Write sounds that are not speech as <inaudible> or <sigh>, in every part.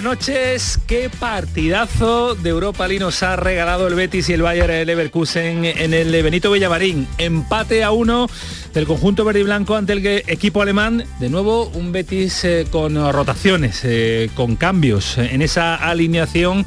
Buenas noches. Qué partidazo de Europa League nos ha regalado el Betis y el Bayern Leverkusen en el Benito Villamarín. Empate a uno del conjunto verde y blanco ante el equipo alemán. De nuevo un Betis eh, con rotaciones, eh, con cambios en esa alineación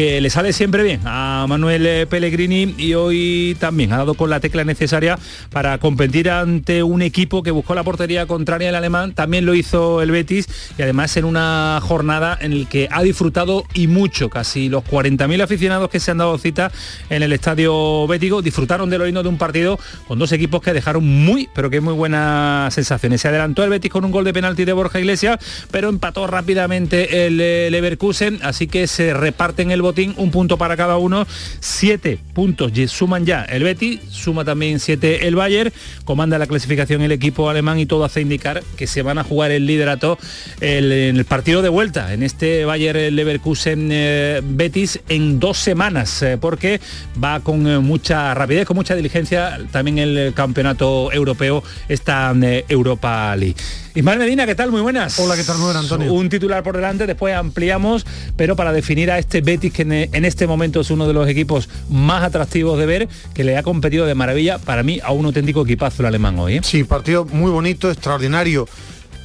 le sale siempre bien a Manuel eh, Pellegrini y hoy también ha dado con la tecla necesaria para competir ante un equipo que buscó la portería contraria al alemán, también lo hizo el Betis y además en una jornada en el que ha disfrutado y mucho, casi los 40.000 aficionados que se han dado cita en el estadio bético disfrutaron de lo lindo de un partido con dos equipos que dejaron muy, pero que muy buenas sensaciones. Se adelantó el Betis con un gol de penalti de Borja Iglesias, pero empató rápidamente el eh, Leverkusen, así que se reparten el un punto para cada uno, siete puntos suman ya el Betis, suma también siete el Bayern, comanda la clasificación el equipo alemán y todo hace indicar que se van a jugar el liderato en el partido de vuelta, en este Bayern Leverkusen eh, Betis en dos semanas, eh, porque va con eh, mucha rapidez, con mucha diligencia también el campeonato europeo, esta Europa League. Ismael Medina, ¿qué tal? Muy buenas. Hola, ¿qué tal? Muy buenas, Antonio. Un titular por delante, después ampliamos, pero para definir a este Betis, que en este momento es uno de los equipos más atractivos de ver, que le ha competido de maravilla, para mí, a un auténtico equipazo el alemán hoy. ¿eh? Sí, partido muy bonito, extraordinario.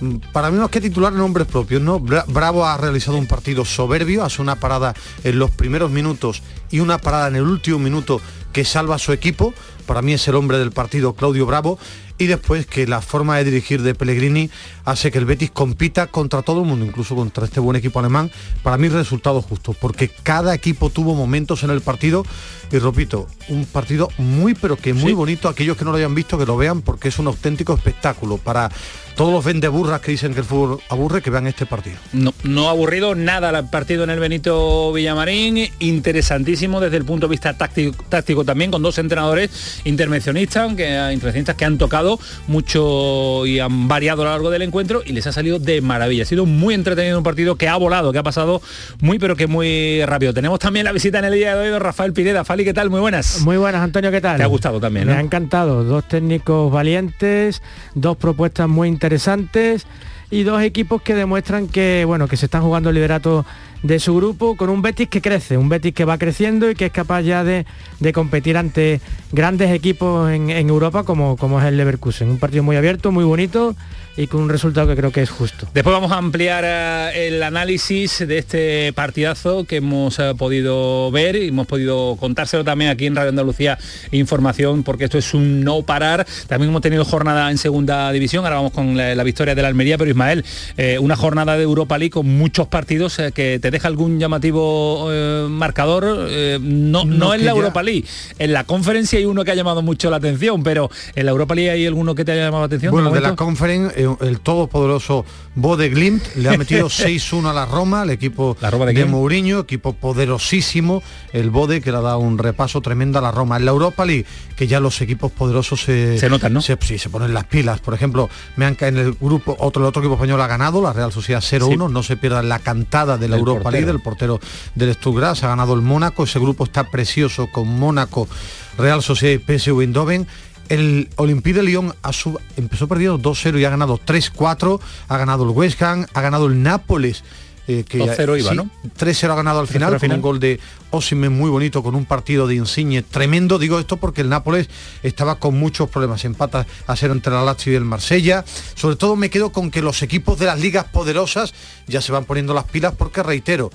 Mm, para mí no es que titular nombres propios, ¿no? Bravo ha realizado un partido soberbio, hace una parada en los primeros minutos y una parada en el último minuto que salva a su equipo. Para mí es el hombre del partido, Claudio Bravo y después que la forma de dirigir de Pellegrini hace que el Betis compita contra todo el mundo, incluso contra este buen equipo alemán, para mí resultado justo, porque cada equipo tuvo momentos en el partido. Y repito, un partido muy pero que muy bonito, aquellos que no lo hayan visto que lo vean porque es un auténtico espectáculo para todos los vendeburras que dicen que el fútbol aburre, que vean este partido. No, no ha aburrido nada el partido en el Benito Villamarín, interesantísimo desde el punto de vista táctico, táctico también, con dos entrenadores intervencionistas, que, intervencionistas que han tocado mucho y han variado a lo largo del encuentro y les ha salido de maravilla. Ha sido muy entretenido un partido que ha volado, que ha pasado muy pero que muy rápido. Tenemos también la visita en el día de hoy de Rafael Pineda. Fali, ¿qué tal? Muy buenas. Muy buenas, Antonio, ¿qué tal? Te ha gustado también, Me ha encantado. Dos técnicos valientes, dos propuestas muy interesantes interesantes y dos equipos que demuestran que bueno que se están jugando el liderato de su grupo con un Betis que crece, un Betis que va creciendo y que es capaz ya de, competir ante grandes equipos en, Europa como, como es el Leverkusen. Un partido muy abierto, muy bonito y con un resultado que creo que es justo. Después vamos a ampliar eh, el análisis de este partidazo que hemos eh, podido ver y hemos podido contárselo también aquí en Radio Andalucía Información porque esto es un no parar. También hemos tenido jornada en segunda división, ahora vamos con la, victoria de la Almería, pero Ismael, eh, una jornada de Europa League con muchos partidos que te deja algún llamativo marcador, no, no, en la Europa League. En la conferencia hay uno que ha llamado mucho la atención, pero en la Europa League hay alguno que te haya llamado la atención. Bueno, de, la conferencia el todopoderoso Bode Glimt le ha <laughs> metido 6-1 a la Roma, el equipo de, Mourinho, equipo poderosísimo, el Bode que le ha dado un repaso tremendo a la Roma. En la Europa League, que ya los equipos poderosos se, se notan, ¿no? Se, sí, se ponen las pilas. Por ejemplo, me han en el grupo, otro, el otro equipo español ha ganado, la Real Sociedad 0-1, no se pierda la cantada de la Europa League, del portero del Stuttgart, ha ganado el Mónaco, ese grupo está precioso con Mónaco, Real Sociedad y PSV Eindhoven el Olympique de Lyon empezó perdiendo 2-0 y ha ganado 3-4, ha ganado el West Ham, ha ganado el Nápoles. Eh, que 2-0 iba, ¿no? 3-0 ha ganado al final, con un gol de Osimhen muy bonito, con un partido de Insigne tremendo. Digo esto porque el Nápoles estaba con muchos problemas. Empata a ser entre la Lazio y el Marsella. Sobre todo me quedo con que los equipos de las ligas poderosas ya se van poniendo las pilas porque, reitero,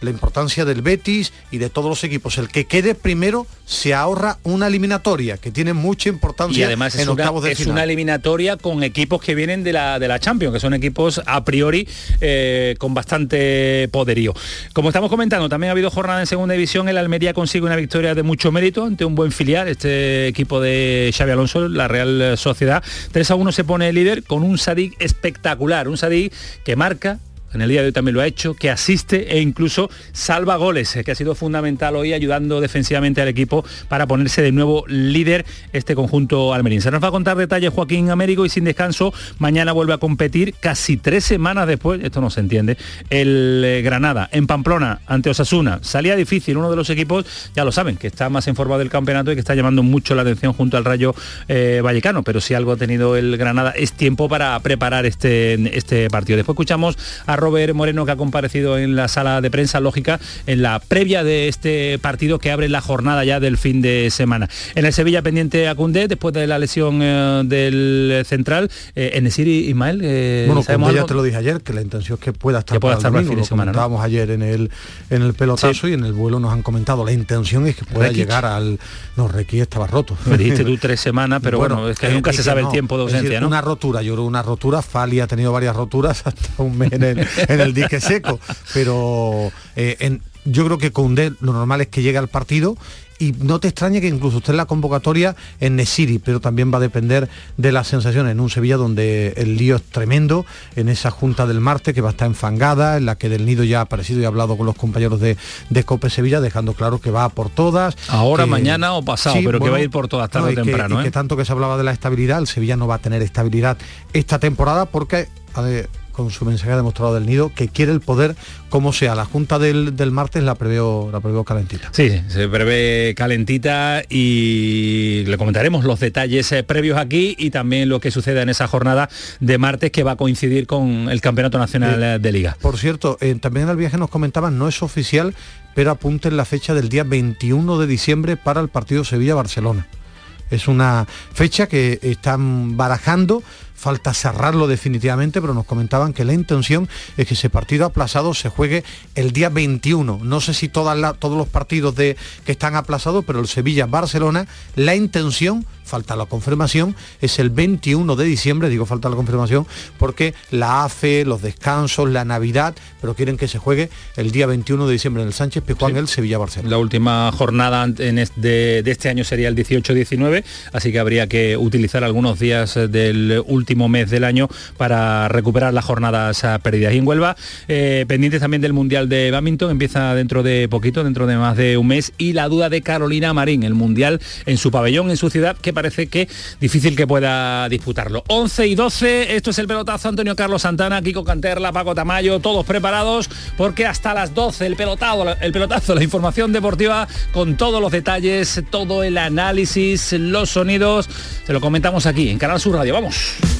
la importancia del Betis y de todos los equipos. El que quede primero se ahorra una eliminatoria que tiene mucha importancia y además es, en una, octavos de es final. una eliminatoria con equipos que vienen de la, de la Champions, que son equipos a priori eh, con bastante poderío. Como estamos comentando, también ha habido jornada en segunda división, el Almería consigue una victoria de mucho mérito ante un buen filial, este equipo de Xavi Alonso, la Real Sociedad. 3 a 1 se pone líder con un Sadik espectacular, un Sadik que marca, en el día de hoy también lo ha hecho, que asiste e incluso salva goles, eh, que ha sido fundamental hoy ayudando defensivamente al equipo para ponerse de nuevo líder este conjunto almerín. Se nos va a contar detalles Joaquín Américo y sin descanso, mañana vuelve a competir casi tres semanas después, esto no se entiende, el eh, Granada en Pamplona ante Osasuna. Salía difícil, uno de los equipos, ya lo saben, que está más en forma del campeonato y que está llamando mucho la atención junto al Rayo eh, Vallecano, pero si algo ha tenido el Granada es tiempo para preparar este, este partido. Después escuchamos a Robert Moreno que ha comparecido en la sala de prensa lógica en la previa de este partido que abre la jornada ya del fin de semana. En el Sevilla pendiente a Cundé después de la lesión eh, del central. Eh, en Nesiri Ismael. Eh, Bueno, ¿sabemos como ya te lo dije ayer, que la intención es que pueda estar Que pueda para el estar el domingo, fin de lo semana, ¿no? comentábamos ayer en el en el pelotazo y en el vuelo nos han comentado, la intención es que pueda Rekic. llegar al... No, Requi estaba roto. Me dijiste tú tres semanas, pero bueno, es que eh, nunca se sabe el no, tiempo de decir, ausencia, ¿no? Una rotura, yo creo una rotura, Fali ha tenido varias roturas <laughs> hasta un mes en el, en el dique seco, pero eh, en- yo creo que Koundé lo normal es que llegue al partido y no te extrañe que incluso esté en la convocatoria en Nesiri, pero también va a depender de las sensaciones en un Sevilla donde el lío es tremendo, en esa junta del martes que va a estar enfangada, en la que Del Nido ya ha aparecido y ha hablado con los compañeros de, de Cope Sevilla, dejando claro que va por todas. Ahora, que- mañana o pasado, pero que va a ir por todas tarde o que- temprano, y que ¿eh? tanto que se hablaba de la estabilidad, el Sevilla no va a tener estabilidad esta temporada porque con su mensaje demostrado del nido que quiere el poder como sea. La junta del, del martes la preveo, la preveo calentita. Sí, se prevé calentita y le comentaremos los detalles eh, previos aquí y también lo que suceda en esa jornada de martes que va a coincidir con el Campeonato Nacional eh, de Liga. Por cierto, eh, también en el viaje nos comentaban, no es oficial, pero apunten la fecha del día 21 de diciembre para el partido Sevilla-Barcelona. Es una fecha que están barajando, falta cerrarlo definitivamente, pero nos comentaban que la intención es que ese partido aplazado se juegue el día 21. No sé si todas la- todos los partidos de, que están aplazados, pero el Sevilla-Barcelona, la intención, falta la confirmación, es el 21 de diciembre, digo falta la confirmación, porque la AFE, los descansos, la Navidad, pero quieren que se juegue el día 21 de diciembre en el Sánchez Pizjuán, el Sevilla-Barcelona. La última jornada en de, de este año sería el 18-19, así que habría que utilizar algunos días del último mes del año para recuperar las jornadas perdidas. Y en Huelva, eh, pendientes también del Mundial de Badminton, empieza dentro de poquito, dentro de más de un mes, y la duda de Carolina Marín, el Mundial en su pabellón, en su ciudad, que parece que difícil que pueda disputarlo. 11 y 12, esto es el pelotazo Antonio Carlos Santana, Kiko Canterla, Paco Tamayo, todos preparados, porque hasta las 12 el pelotazo, el pelotazo, la información deportiva con todos los detalles, todo el análisis, los sonidos, se lo comentamos aquí en Canal Sur Radio. Vamos.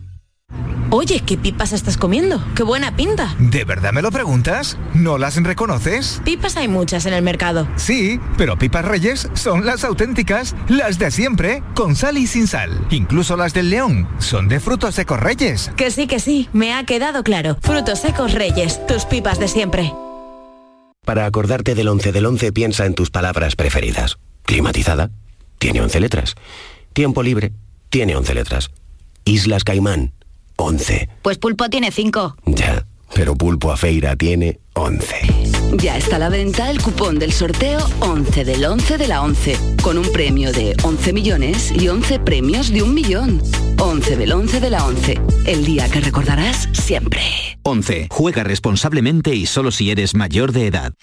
Oye, ¿qué pipas estás comiendo? ¡Qué buena pinta! ¿De verdad me lo preguntas? ¿No las reconoces? Pipas hay muchas en el mercado. Sí, pero pipas reyes son las auténticas, las de siempre, con sal y sin sal. Incluso las del león son de frutos secos reyes. Que sí, que sí, me ha quedado claro. Frutos secos reyes, tus pipas de siempre. Para acordarte del 11 del 11 piensa en tus palabras preferidas. Climatizada, tiene 11 letras. Tiempo libre, tiene 11 letras. Islas Caimán, 11. Pues Pulpo tiene 5. Ya, pero Pulpo a Feira tiene 11. Ya está a la venta el cupón del sorteo 11 del 11 de la 11, con un premio de 11 millones y 11 premios de un millón. 11 del 11 de la 11, el día que recordarás siempre. 11. Juega responsablemente y solo si eres mayor de edad.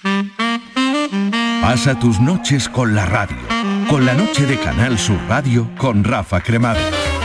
Pasa tus noches con la radio. Con la noche de Canal Sur Radio con Rafa Cremades.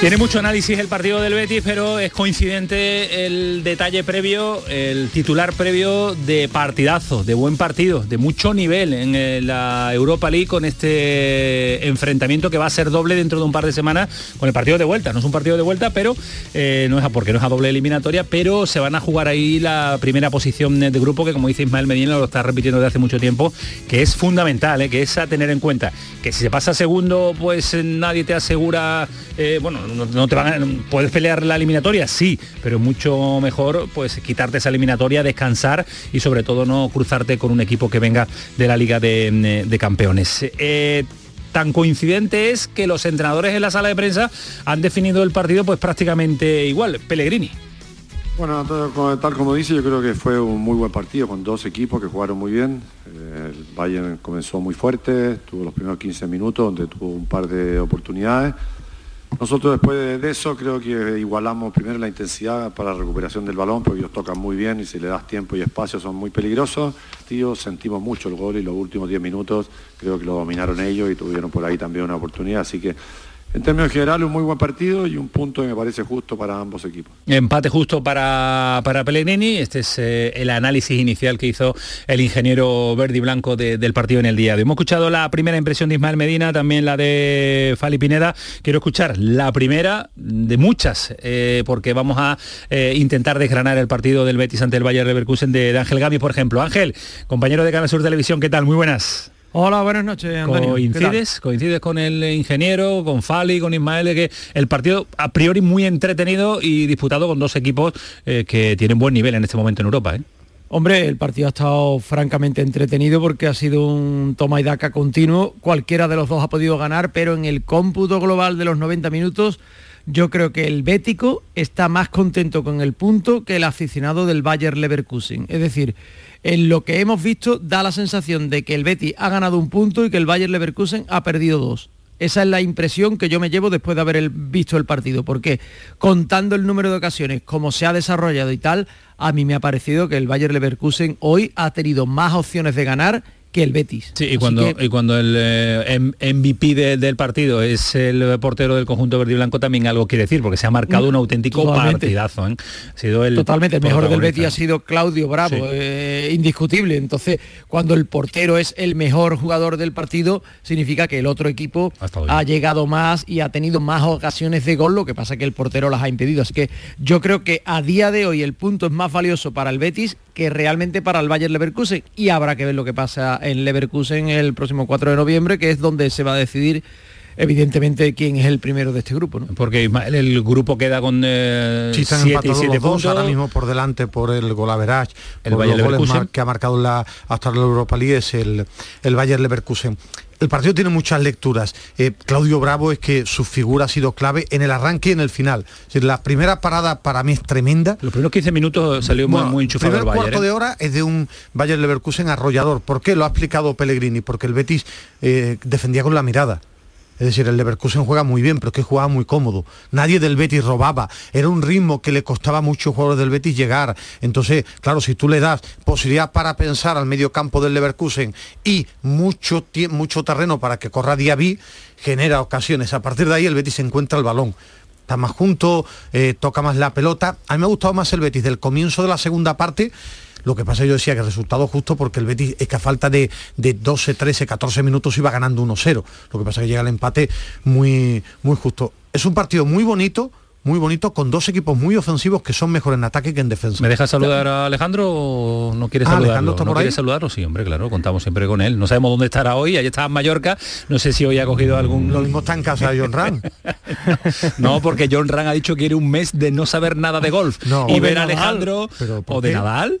Tiene mucho análisis el partido del Betis, pero es coincidente el detalle previo, el titular previo de partidazo, de buen partido, de mucho nivel en eh, la Europa League con este enfrentamiento que va a ser doble dentro de un par de semanas con el partido de vuelta. No es un partido de vuelta, pero eh, no es a, porque no es a doble eliminatoria, pero se van a jugar ahí la primera posición de grupo que como dice Ismael Medina lo está repitiendo desde hace mucho tiempo, que es fundamental, eh, que es a tener en cuenta. Que si se pasa segundo, pues nadie te asegura, bueno, no, te van a, puedes pelear la eliminatoria, sí, pero mucho mejor pues quitarte esa eliminatoria, descansar y sobre todo no cruzarte con un equipo que venga de la Liga de, Campeones. Eh, tan coincidente es que los entrenadores en la sala de prensa han definido el partido pues prácticamente igual. Pellegrini. Bueno, tal como dice, yo creo que fue un muy buen partido con dos equipos que jugaron muy bien. Eh, el Bayern comenzó muy fuerte, tuvo los primeros 15 minutos donde tuvo un par de oportunidades nosotros después de eso creo que igualamos primero la intensidad para la recuperación del balón, porque ellos tocan muy bien y si le das tiempo y espacio son muy peligrosos. Tío, sentimos mucho el gol y los últimos 10 minutos creo que lo dominaron ellos y tuvieron por ahí también una oportunidad. Así que en términos generales, un muy buen partido y un punto que me parece justo para ambos equipos. Empate justo para, para Pellegrini. Este es eh, el análisis inicial que hizo el ingeniero verde y blanco del partido en el día de hoy. Hemos escuchado la primera impresión de Ismael Medina, también la de Fali Pineda. Quiero escuchar la primera de muchas, eh, porque vamos a eh, intentar desgranar el partido del Betis ante el Bayern Leverkusen de, de Ángel Gami, por ejemplo. Ángel, compañero de Canal Sur Televisión, ¿qué tal? Muy buenas. Hola, buenas noches, Antonio. ¿Coincides, coincides con el ingeniero, con Fali, con Ismael, que el partido a priori muy entretenido y disputado con dos equipos eh, que tienen buen nivel en este momento en Europa? ¿eh? Hombre, el partido ha estado francamente entretenido porque ha sido un toma y daca continuo. Cualquiera de los dos ha podido ganar, pero en el cómputo global de los 90 minutos, yo creo que el Bético está más contento con el punto que el aficionado del Bayer Leverkusen. Es decir, en lo que hemos visto da la sensación de que el Betis ha ganado un punto y que el Bayern Leverkusen ha perdido dos. Esa es la impresión que yo me llevo después de haber visto el partido, porque contando el número de ocasiones, como se ha desarrollado y tal, a mí me ha parecido que el Bayern Leverkusen hoy ha tenido más opciones de ganar que el Betis. Sí, y cuando, y cuando el eh, MVP del partido es el portero del conjunto verde y blanco también algo quiere decir, porque se ha marcado un auténtico partidazo. ¿eh? Ha sido el Totalmente, el mejor del Betis ha sido Claudio Bravo, eh, indiscutible. Entonces, cuando el portero es el mejor jugador del partido, significa que el otro equipo ha llegado más y ha tenido más ocasiones de gol, lo que pasa que el portero las ha impedido. Así que yo creo que a día de hoy el punto es más valioso para el Betis que realmente para el Bayern Leverkusen y habrá que ver lo que pasa en Leverkusen el próximo 4 de noviembre, que es donde se va a decidir evidentemente quién es el primero de este grupo. ¿no? Porque el grupo queda con eh, sí, están siete los dos, ahora mismo por delante por el golaverage, el Bayern Leverkusen que ha marcado la, hasta la Europa League es el, el Bayern Leverkusen. El partido tiene muchas lecturas. Eh, Claudio Bravo es que su figura ha sido clave en el arranque y en el final. la primera parada para mí es tremenda. Los primeros 15 minutos salió muy, muy enchufado el Bayern. cuarto ¿eh? de hora es de un Bayern Leverkusen arrollador. ¿Por qué? Lo ha explicado Pellegrini. Porque el Betis eh, defendía con la mirada. Es decir, el Leverkusen juega muy bien, pero es que jugaba muy cómodo. Nadie del Betis robaba. Era un ritmo que le costaba a muchos jugadores del Betis llegar. Entonces, claro, si tú le das posibilidad para pensar al medio campo del Leverkusen y mucho, mucho terreno para que corra Diaby, genera ocasiones. A partir de ahí el Betis encuentra el balón está más junto, eh, toca más la pelota. A mí me ha gustado más el Betis del comienzo de la segunda parte lo que pasa, yo decía que el resultado justo porque el Betis es que a falta de, 12, 13, 14 minutos iba ganando 1-0. Lo que pasa es que llega el empate muy, muy justo. Es un partido muy bonito, muy bonito, con dos equipos muy ofensivos que son mejores en ataque que en defensa. ¿Me dejas saludar a Alejandro o no quieres ah, saludarlo? Está ¿No quieres saludarlo? Sí, hombre, claro, contamos siempre con él. No sabemos dónde estará hoy, allí está en Mallorca, no sé si hoy ha cogido algún... Lo mismo está en casa de John <laughs> Ran. no, porque John Ran ha dicho que quiere un mes de no saber nada de golf. y ver a Alejandro o de Nadal.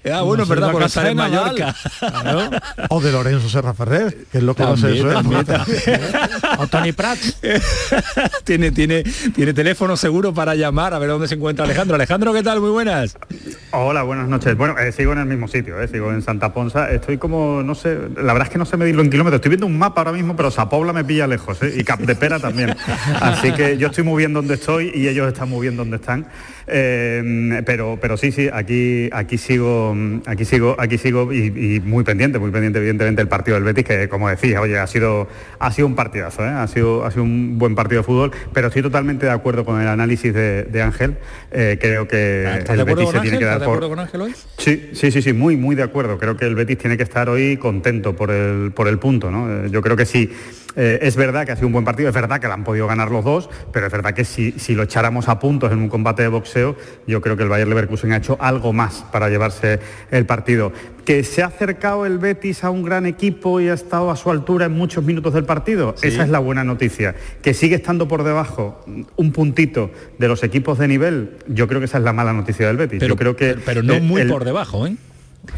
Ah, bueno, es se verdad, por estar en de. Mallorca. Claro. O de Lorenzo Serra Ferrer, que es lo que También, eso, ¿eh? también, <laughs> también. O Tony Prats. <laughs> tiene, tiene, tiene teléfono seguro para llamar a ver dónde se encuentra Alejandro. Alejandro, ¿qué tal? Muy buenas. Hola, buenas noches. Bueno, eh, sigo en el mismo sitio, eh, sigo en Santa Ponsa. Estoy como, no sé, la verdad es que no sé medirlo en kilómetros. Estoy viendo un mapa ahora mismo, pero Sapobla me pilla lejos, eh, y Capdepera también. <laughs> Así que yo estoy muy bien donde estoy y ellos están muy bien donde están. Eh, pero, pero sí, sí, aquí, aquí sigo, aquí sigo, aquí sigo y, y muy pendiente, muy pendiente, evidentemente, el partido del Betis, que como decía, oye, ha sido, ha sido un partidazo, ¿eh? ha, sido, ha sido un buen partido de fútbol, pero estoy totalmente de acuerdo con el análisis de, de Ángel. Eh, creo que ¿Estás el de Betis se Ángel? tiene que ¿Estás dar de por. acuerdo con Ángel hoy? Sí, sí, sí, sí, muy, muy de acuerdo. Creo que el Betis tiene que estar hoy contento por el, por el punto, ¿no? Eh, Yo creo que sí. Eh, es verdad que ha sido un buen partido, es verdad que lo han podido ganar los dos, pero es verdad que si, si lo echáramos a puntos en un combate de boxeo, yo creo que el Bayern Leverkusen ha hecho algo más para llevarse el partido. Que se ha acercado el Betis a un gran equipo y ha estado a su altura en muchos minutos del partido, Sí. esa es la buena noticia. Que sigue estando por debajo un puntito de los equipos de nivel, yo creo que esa es la mala noticia del Betis. Pero, yo creo que pero, pero no muy por debajo, ¿eh?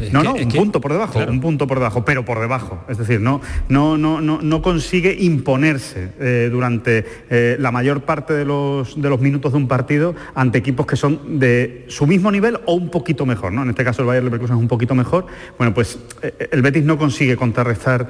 Es no, que- no, un que- punto por debajo, claro. un punto por debajo, pero por debajo. Es decir, no, no, no, no, no consigue imponerse eh, durante eh, la mayor parte de los, de los minutos de un partido ante equipos que son de su mismo nivel o un poquito mejor. ¿no? En este caso el Bayern Leverkusen es un poquito mejor. Bueno, pues eh, el Betis no consigue contrarrestar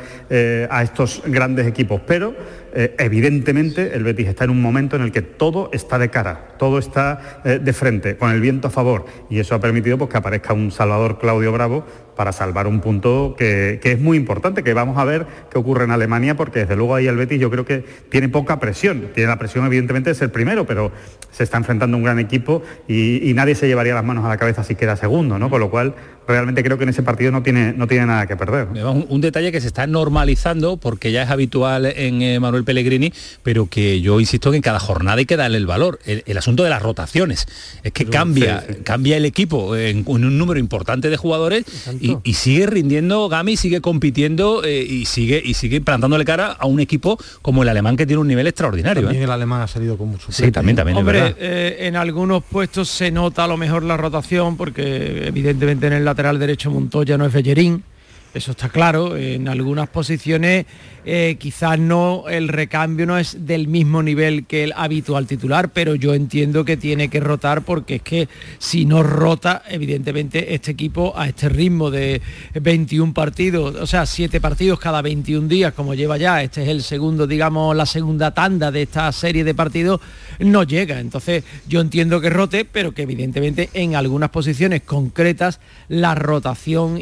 a estos grandes equipos, pero eh, evidentemente el Betis está en un momento en el que todo está de cara, todo está eh, de frente, con el viento a favor, y eso ha permitido pues, que aparezca un Salvador Claudio Bravo para salvar un punto que, que es muy importante, que vamos a ver qué ocurre en Alemania, porque desde luego ahí el Betis yo creo que tiene poca presión, tiene la presión evidentemente de ser primero, pero se está enfrentando a un gran equipo y, y nadie se llevaría las manos a la cabeza si queda segundo, ¿no? Con lo cual realmente creo que en ese partido no tiene, no tiene nada que perder. Un, un detalle que se está normalizando porque ya es habitual en eh, Manuel Pellegrini, pero que yo insisto que en cada jornada hay que darle el valor. El, el asunto de las rotaciones. Es que cambia, cambia el equipo en, en un número importante de jugadores y, y sigue rindiendo Gami, sigue compitiendo eh, y sigue y sigue plantándole cara a un equipo como el alemán que tiene un nivel extraordinario. También ¿eh? el alemán ha salido con mucho Sí, también, también. es Hombre, eh, en algunos puestos se nota a lo mejor la rotación, porque evidentemente en el lateral derecho Montoya no es Bellerín, eso está claro. En algunas posiciones eh, quizás no, el recambio no es del mismo nivel que el habitual titular, pero yo entiendo que tiene que rotar porque es que si no rota, evidentemente este equipo a este ritmo de 21 partidos, o sea, 7 partidos cada 21 días, como lleva ya, este es el segundo, digamos, la segunda tanda de esta serie de partidos, no llega. Entonces yo entiendo que rote, pero que evidentemente en algunas posiciones concretas la rotación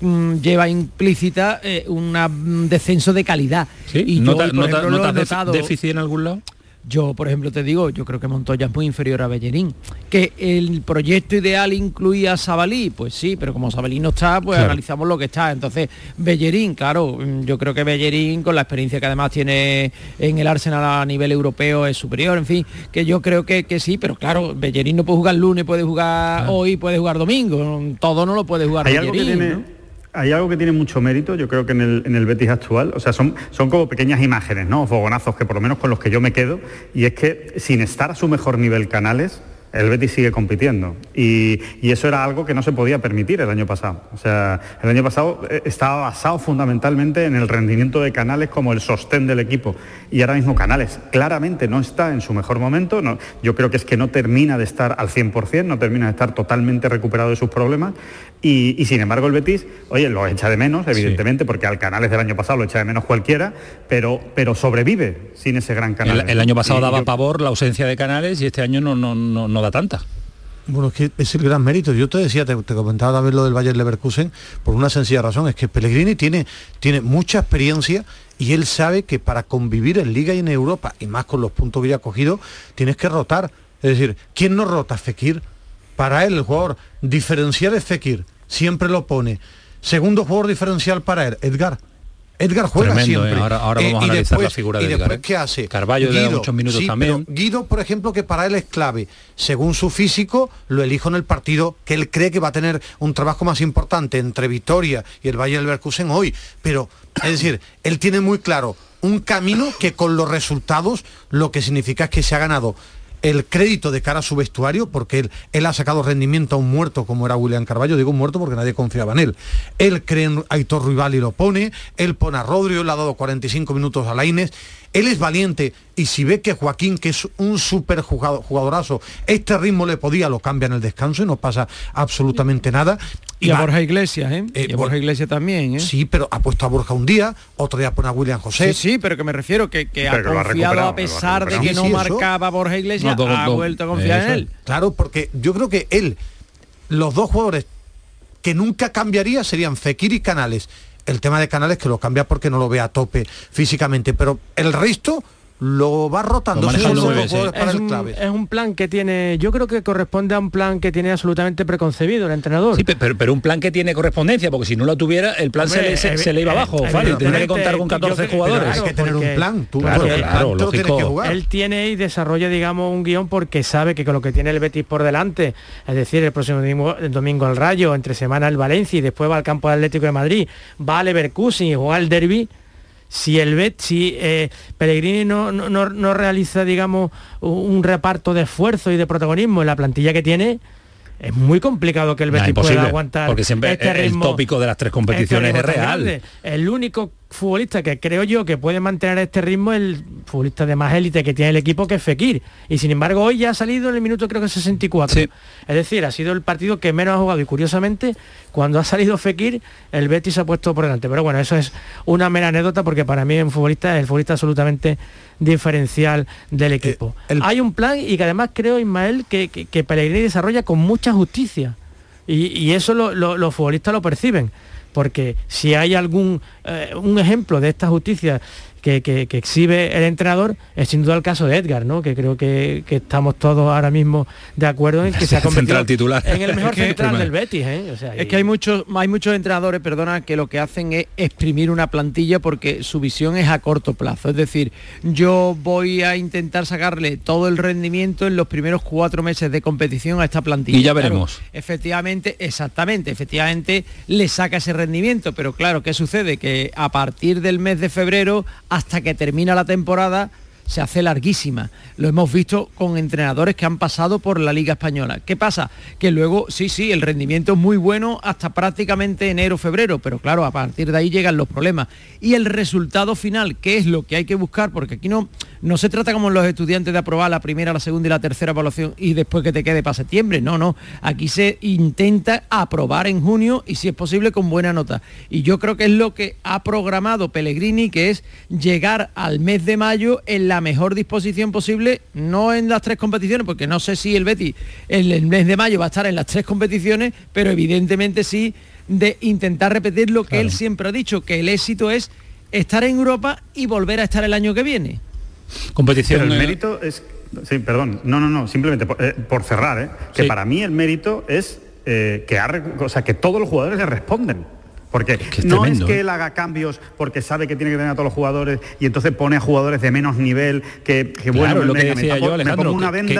mm, lleva implícita eh, un descenso de calidad. ¿Sí? Y yo, ¿Nota- por nota- ejemplo, lo notado- déficit en algún lado? yo, por ejemplo, te digo, yo creo que Montoya es muy inferior a Bellerín. Que el proyecto ideal incluía a Sabalí, pues sí, pero como Sabalí no está, pues Claro. analizamos lo que está. Entonces, Bellerín, claro, mm, yo creo que Bellerín, con la experiencia que además tiene en el Arsenal a nivel europeo, es superior, en fin, que yo creo que, que sí, pero claro, Bellerín no puede jugar lunes, puede jugar hoy, puede jugar domingo, todo no lo puede jugar Hay algo que Bellerín, tiene, ¿no? Hay algo que tiene mucho mérito, yo creo que en el, en el Betis actual, o sea, son, son como pequeñas imágenes, ¿no? Fogonazos que por lo menos con los que yo me quedo, y es que sin estar a su mejor nivel Canales, el Betis sigue compitiendo. Y, y eso era algo que no se podía permitir el año pasado. O sea, el año pasado eh, estaba basado fundamentalmente en el rendimiento de Canales como el sostén del equipo. Y ahora mismo Canales claramente no está en su mejor momento. no- yo creo que es que no termina de estar al 100%, no termina de estar totalmente recuperado de sus problemas. Y, y sin embargo el Betis, oye, lo echa de menos, evidentemente, porque al Canales del año pasado lo echa de menos cualquiera, pero, pero sobrevive sin ese gran Canales. El, el año pasado Y daba yo- pavor la ausencia de canales y este año no, no, no, no tanta. Bueno, es que es el gran mérito. Yo te decía, te, te comentaba también lo del Bayern Leverkusen, por una sencilla razón, es que Pellegrini tiene, tiene mucha experiencia y él sabe que para convivir en Liga y en Europa, y más con los puntos que ya ha cogido, tienes que rotar. Es decir, ¿quién no rota? Fekir. Para él, el jugador diferencial es Fekir, siempre lo pone. Segundo jugador diferencial para él, Edgar. Edgar juega Tremendo, siempre. ¿eh? Ahora- ahora vamos a analizar la después- figura de y Edgar, después, ¿eh? ¿qué hace? Carballo le da muchos minutos sí, también. pero Guido, por ejemplo, que para él es clave. Según su físico, lo elijo en el partido que él cree que va a tener un trabajo más importante entre Vitoria y el Bayern Leverkusen hoy. Pero, es decir, él tiene muy claro un camino que con los resultados lo que significa es que se ha ganado el crédito de cara a su vestuario, porque él, él ha sacado rendimiento a un muerto como era William Carballo, digo muerto porque nadie confiaba en él. Él cree en Aitor Ruibal y lo pone, él pone a Rodrigo, le ha dado 45 minutos a Laines, él es valiente y si ve que Joaquín, que es un súper jugadorazo, este ritmo le podía, lo cambia en el descanso y no pasa absolutamente nada. Y, a Borja Iglesias, ¿eh? y a Borja Iglesias también, ¿eh? Sí, pero ha puesto a Borja un día, otro día pone a William José. Sí, sí, pero que me refiero que, que ha confiado a pesar de que no marcaba Borja Iglesias, ha vuelto a confiar en él. Claro, porque yo creo que él, los dos jugadores que nunca cambiaría serían Fekir y Canales el tema de Canales que lo cambia porque no lo ve a tope físicamente, pero el resto lo va rotando. es, un, plan que tiene, yo creo que corresponde a un plan que tiene absolutamente preconcebido el entrenador. Sí, pero, pero un plan que tiene correspondencia, porque si no lo tuviera, el plan se, le, iba abajo, tendría que contar con 14 jugadores. hay que tener un plan, tú, claro, Él tiene y desarrolla, digamos, un guion porque sabe que con lo que tiene el Betis por delante, es decir, el próximo domingo, el domingo el Rayo, entre semana el Valencia y después va al campo Atlético de Madrid, va al Leverkusen y juega el derby si el Bet, si eh, Pellegrini no, no, realiza, digamos, un reparto de esfuerzo y de protagonismo en la plantilla que tiene, es muy complicado que el Betis pueda aguantar porque siempre este el tópico de las tres competiciones este es real. el único futbolista que creo yo que puede mantener este ritmo es el futbolista de más élite que tiene el equipo que es Fekir. Y sin embargo hoy ya ha salido en el minuto creo que 64 es decir ha sido el partido que menos ha jugado. Y curiosamente cuando ha salido Fekir el Betis se ha puesto por delante. Pero bueno eso es una mera anécdota porque para mí un futbolista es el futbolista absolutamente diferencial del eh, equipo. hay un plan y que además creo Ismael que, que, Pellegrini desarrolla con mucha justicia. Y, eso los futbolistas lo perciben. Porque si hay algún eh, un ejemplo de esta justicia que, exhibe el entrenador es sin duda el caso de Edgar, ¿no? que creo que, estamos todos ahora mismo de acuerdo en que se ha <laughs> convertido titular. en el mejor <laughs> central del Betis. ¿eh? es que hay muchos, hay muchos entrenadores, perdona, que lo que hacen es exprimir una plantilla porque su visión es a corto plazo. Es decir, yo voy a intentar sacarle todo el rendimiento en los primeros cuatro meses de competición a esta plantilla. Y ya veremos. efectivamente, exactamente, efectivamente le saca ese rendimiento, pero claro, ¿qué sucede? Que a partir del mes de febrero hasta que termina la temporada se hace larguísima. Lo hemos visto con entrenadores que han pasado por la Liga Española. ¿Qué pasa? Que luego, sí, sí, el rendimiento es muy bueno hasta prácticamente enero, febrero, pero claro, a partir de ahí llegan los problemas. Y el resultado final, ¿qué es lo que hay que buscar? Porque aquí no, no se trata como los estudiantes de aprobar la primera, la segunda y la tercera evaluación y después que te quede para septiembre. No, no. Aquí se intenta aprobar en junio y si es posible con buena nota. Y yo creo que es lo que ha programado Pellegrini, que es llegar al mes de mayo en la mejor disposición posible, no en las tres competiciones, porque no sé si el Betty en el mes de mayo va a estar en las tres competiciones, pero evidentemente sí de intentar repetir lo que él siempre ha dicho, que el éxito es estar en Europa y volver a estar el año que viene. Competición. el mérito es. Sí, perdón. No, no, no. Simplemente por, eh, cerrar, ¿eh? que para mí el mérito es eh, que, o sea, que todos los jugadores le responden. Porque no es que él haga cambios porque sabe que tiene que tener a todos los jugadores y entonces pone a jugadores de menos nivel que, bueno, lo que decía yo, Alejandro,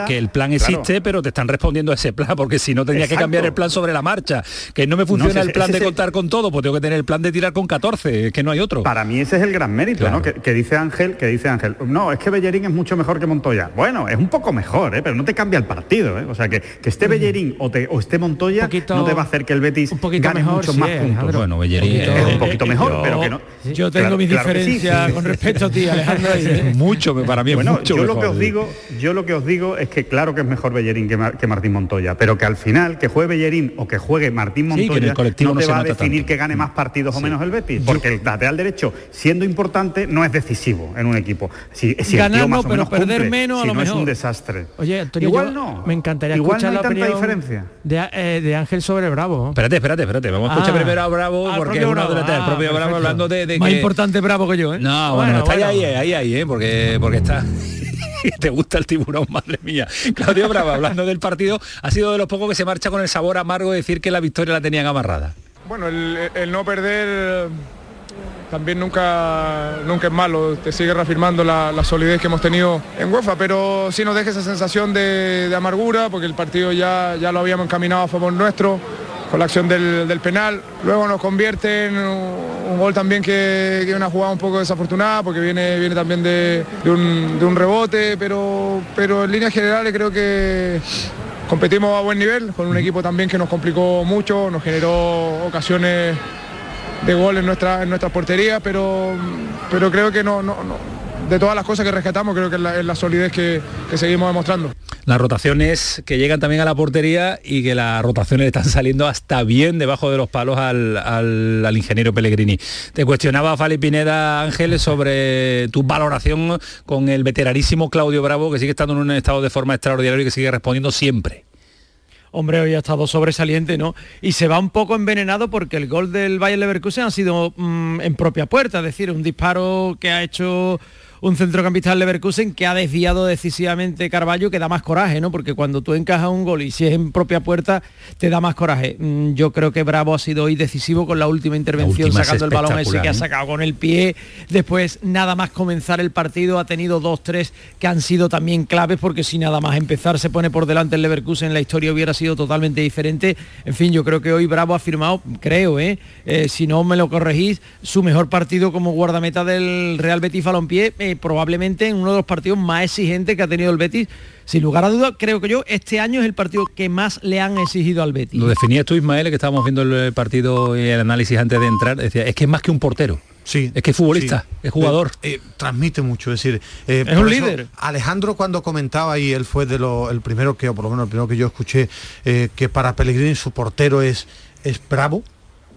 que, el plan existe, pero te están respondiendo a ese plan, porque si no tendría que cambiar el plan sobre la marcha. Que no me funciona el plan de contar con todo, pues tengo que tener el plan de tirar con 14, es que no hay otro. Para mí ese es el gran mérito, ¿no? Que, dice Ángel, que dice Ángel, no, es que Bellerín es mucho mejor que Montoya. Bueno, es un poco mejor, ¿eh? pero no te cambia el partido, ¿eh? O sea que, que esté Bellerín o, te, o esté Montoya no te va a hacer que el Betis gane mucho más puntos. Bueno, un poquito mejor, pero que no. Yo tengo mis diferencias con respecto a ti, Alejandro. <laughs> mucho, para mí es bueno, mucho yo lo que os digo, yo lo que os digo es que claro que es mejor Bellerín que, Martín Montoya, pero que al final que juegue Bellerín o que juegue Martín Montoya no te va a definir que gane más partidos o menos el Betis, porque el lateral derecho, siendo importante, no es decisivo en un equipo. Si, si Ganar no, pero perder menos a lo mejor. es un desastre. Oye, igual no. Me encantaría igual escuchar no hay la tanta diferencia. De, eh, de, Ángel sobre Bravo. Espérate, espérate, espérate. Vamos a escuchar ah. primero a Bravo porque es uno de el propio Bravo hablando de, Más importante Bravo que yo, ¿eh? No, bueno, está ahí, ahí, ahí, ¿eh? Porque, porque está... <laughs> te gusta el tiburón, madre mía. Claudio Bravo, hablando del partido, ha sido de los pocos que se marcha con el sabor amargo de decir que la victoria la tenían amarrada. Bueno, el, no perder también nunca, nunca es malo, te sigue reafirmando la, solidez que hemos tenido en UEFA, pero sí nos deja esa sensación de, de, amargura, porque el partido ya, ya lo habíamos encaminado a favor nuestro, la acción del, del penal. Luego nos convierte en un, gol también que, es una jugada un poco desafortunada porque viene, viene también de, de un, rebote, pero, pero en líneas generales creo que competimos a buen nivel, con un equipo también que nos complicó mucho, nos generó ocasiones de gol en nuestra, en nuestras porterías, pero, pero creo que no, de todas las cosas que rescatamos, creo que es la, es la solidez que, que seguimos demostrando. Las rotaciones que llegan también a la portería y que las rotaciones están saliendo hasta bien debajo de los palos al, al- al ingeniero Pellegrini. Te cuestionaba Fali Pineda Ángeles sobre tu valoración con el veteranísimo Claudio Bravo, que sigue estando en un estado de forma extraordinario y que sigue respondiendo siempre. Hombre, hoy ha estado sobresaliente, ¿no? Y se va un poco envenenado porque el gol del Bayern Leverkusen ha sido mm, en propia puerta, es decir, un disparo que ha hecho un centrocampista del Leverkusen que ha desviado decisivamente Carballo, que da más coraje, ¿no? Porque cuando tú encajas un gol y si es en propia puerta, te da más coraje. Mm, Yo creo que Bravo ha sido hoy decisivo con la última intervención, última sacando el balón ese que ha ¿eh? sacado con el pie. Después, nada más comenzar el partido, ha tenido dos, tres que han sido también claves, porque si nada más empezar se pone por delante el Leverkusen, la historia hubiera sido totalmente diferente. En fin, yo creo que hoy Bravo ha firmado, creo, ¿eh? Eh, si no me lo corregís, su mejor partido como guardameta del Real Betis Balompié, eh, probablemente en uno de los partidos más exigentes que ha tenido el Betis. Sin lugar a dudas, creo que yo, este año es el partido que más le han exigido al Betis. Lo definías tú, Ismael, que estábamos viendo el partido y el análisis antes de entrar, decía, es que es más que un portero. Sí. Es que es futbolista, Sí. es jugador. Eh, eh, transmite mucho, es decir, eh, Es un eso, líder. Alejandro cuando comentaba y él fue de lo, el primero que, o por lo menos el primero que yo escuché, eh, que para Pellegrini su portero es, es bravo.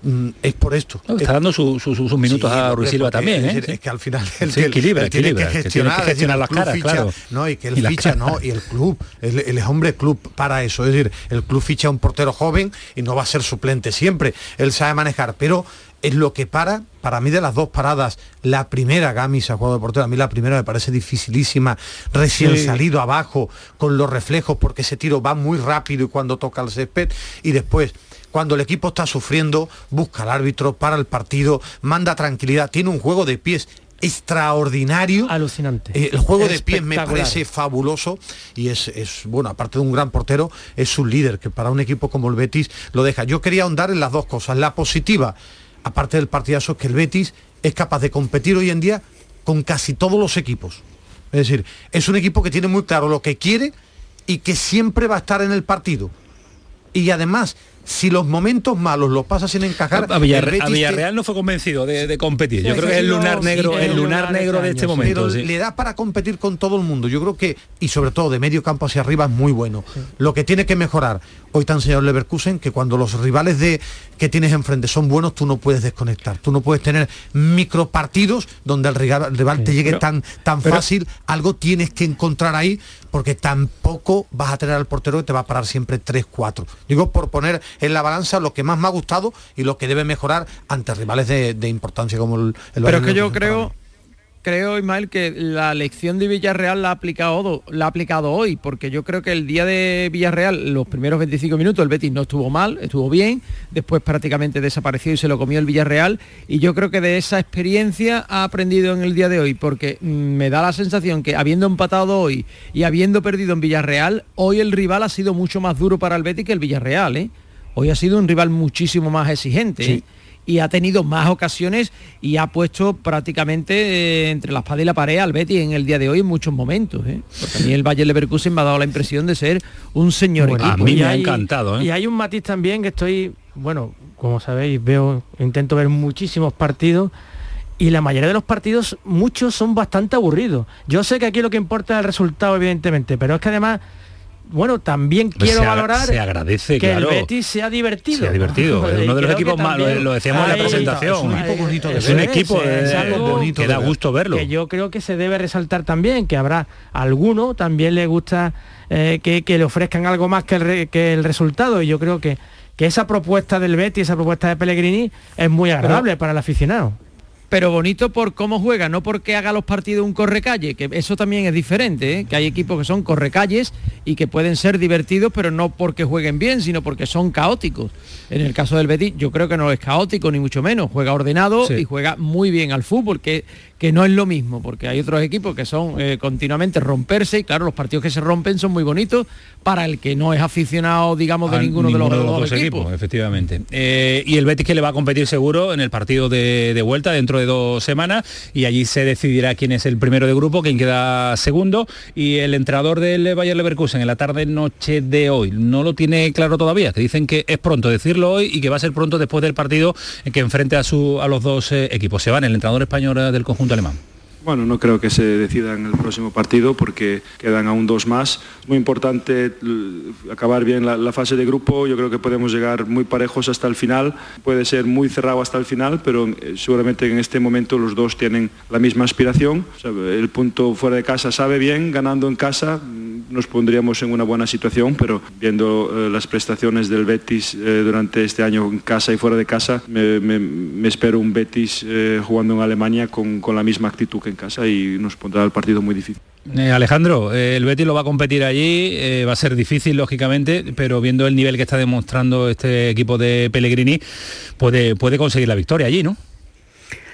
Mm, Es por esto. No, está dando su- su- su- sus minutos Sí, a Ruiz Silva también, Es, ¿eh? es que al final él, Sí, equilibra, él tiene equilibra, que gestionar, que el las caras, ficha, claro. ¿no? Y que las ficha. ¿no? Y el club, es hombre club para eso. Es decir, el club ficha a un portero joven y no va a ser suplente siempre. Él sabe manejar, pero es lo que para, para mí de las dos paradas, la primera Gami se ha jugado de portero, a mí la primera me parece dificilísima, recién Sí. salido abajo, con los reflejos, porque ese tiro va muy rápido y cuando toca el césped, y después cuando el equipo está sufriendo, busca al árbitro, para el partido, manda tranquilidad, tiene un juego de pies extraordinario. Alucinante. Eh, el juego de pies me parece fabuloso y es, es, bueno, aparte de un gran portero, es un líder que para un equipo como el Betis lo deja. Yo quería ahondar en las dos cosas. La positiva, aparte del partidazo, es que el Betis es capaz de competir hoy en día con casi todos los equipos. Es decir, es un equipo que tiene muy claro lo que quiere y que siempre va a estar en el partido. Y además, si los momentos malos los pasa sin encajar, A, el Villarre- Betis a te- Villarreal no fue convencido de, de competir. Yo Sí, creo que es el lunar negro, el el lunar lunar negro de este este año, momento. pero sí. le da para competir con todo el mundo. Yo creo que, y sobre todo de medio campo hacia arriba, es muy bueno. Lo que tiene que mejorar, hoy te ha enseñado Leverkusen, que cuando los rivales de que tienes enfrente son buenos, tú no puedes desconectar. Tú no puedes tener micropartidos donde el rival, el rival te llegue pero- tan, tan pero- fácil. Algo tienes que encontrar ahí, porque tampoco vas a tener al portero que te va a parar siempre 3-4. Digo, por poner en la balanza lo que más me ha gustado y lo que debe mejorar ante rivales de, de importancia como el, el Pero Bayern es que yo creo, creo, Ismael, que la lección de Villarreal la ha aplicado, la ha aplicado hoy, porque yo creo que el día de Villarreal, los primeros 25 minutos, el Betis no estuvo mal, estuvo bien, después prácticamente desapareció y se lo comió el Villarreal, y yo creo que de esa experiencia ha aprendido en el día de hoy, porque mm, me da la sensación que habiendo empatado hoy y habiendo perdido en Villarreal, hoy el rival ha sido mucho más duro para el Betis que el Villarreal, ¿eh? Hoy ha sido un rival muchísimo más exigente. ¿eh? y ha tenido más ocasiones y ha puesto prácticamente eh, entre la espada y la pared al Betis en el día de hoy en muchos momentos. ¿eh? Porque a mí el Bayern Leverkusen me ha dado la impresión de ser un señor Bueno, equipo. mí me ha hay- encantado, ¿eh? Y hay un matiz también que estoy, bueno, como sabéis, veo, intento ver muchísimos partidos y la mayoría de los partidos, muchos son bastante aburridos. Yo sé que aquí lo que importa es el resultado, evidentemente, pero es que además, bueno, también quiero se valorar se agradece, que claro. el Betis sea divertido. Se ha divertido. <laughs> Es uno de los equipos más, lo, decíamos en la presentación. es un equipo bonito de Es ver. un equipo es eh, algo bonito que da gusto verlo. que yo creo que se debe resaltar también, que habrá alguno también le gusta eh, que, que le ofrezcan algo más que el, re- que el resultado. Y yo creo que, que esa propuesta del Betis, esa propuesta de Pellegrini, es muy agradable para el aficionado. Pero bonito por cómo juega, no porque haga los partidos un correcalle, que eso también es diferente, ¿eh? que hay equipos que son correcalles y que pueden ser divertidos, pero no porque jueguen bien, sino porque son caóticos. En el caso del Betis, yo creo que no es caótico, ni mucho menos, juega ordenado y juega muy bien al fútbol, que, que no es lo mismo, porque hay otros equipos que son eh, continuamente romperse, y claro, los partidos que se rompen son muy bonitos para el que no es aficionado, digamos, de ninguno, de los, dos, equipos. Efectivamente. Eh, y el Betis que le va a competir seguro en el partido de, de vuelta dentro de dos semanas y allí se decidirá quién es el primero de grupo, quién queda segundo y el entrenador del Bayer Leverkusen en la tarde noche de hoy no lo tiene claro todavía, que dicen que es pronto decirlo hoy y que va a ser pronto después del partido que enfrente a, su, a los dos eh, equipos. Se van el entrenador español eh, del conjunto alemán. Bueno, no creo que se decida en el próximo partido porque quedan aún dos más. Es muy importante acabar bien la, fase de grupo. Yo creo que podemos llegar muy parejos hasta el final. Puede ser muy cerrado hasta el final, pero eh, seguramente en este momento los dos tienen la misma aspiración. el punto fuera de casa sabe bien, ganando en casa mm, nos pondríamos en una buena situación, pero viendo eh, las prestaciones del Betis eh, durante este año en casa y fuera de casa, me, espero un Betis jugando en Alemania con, con la misma actitud que en casa y nos pondrá el partido muy difícil. Eh, Alejandro, eh, el Betis lo va a competir allí, eh, va a ser difícil lógicamente, pero viendo el nivel que está demostrando este equipo de Pellegrini, puede, puede conseguir la victoria allí, ¿no?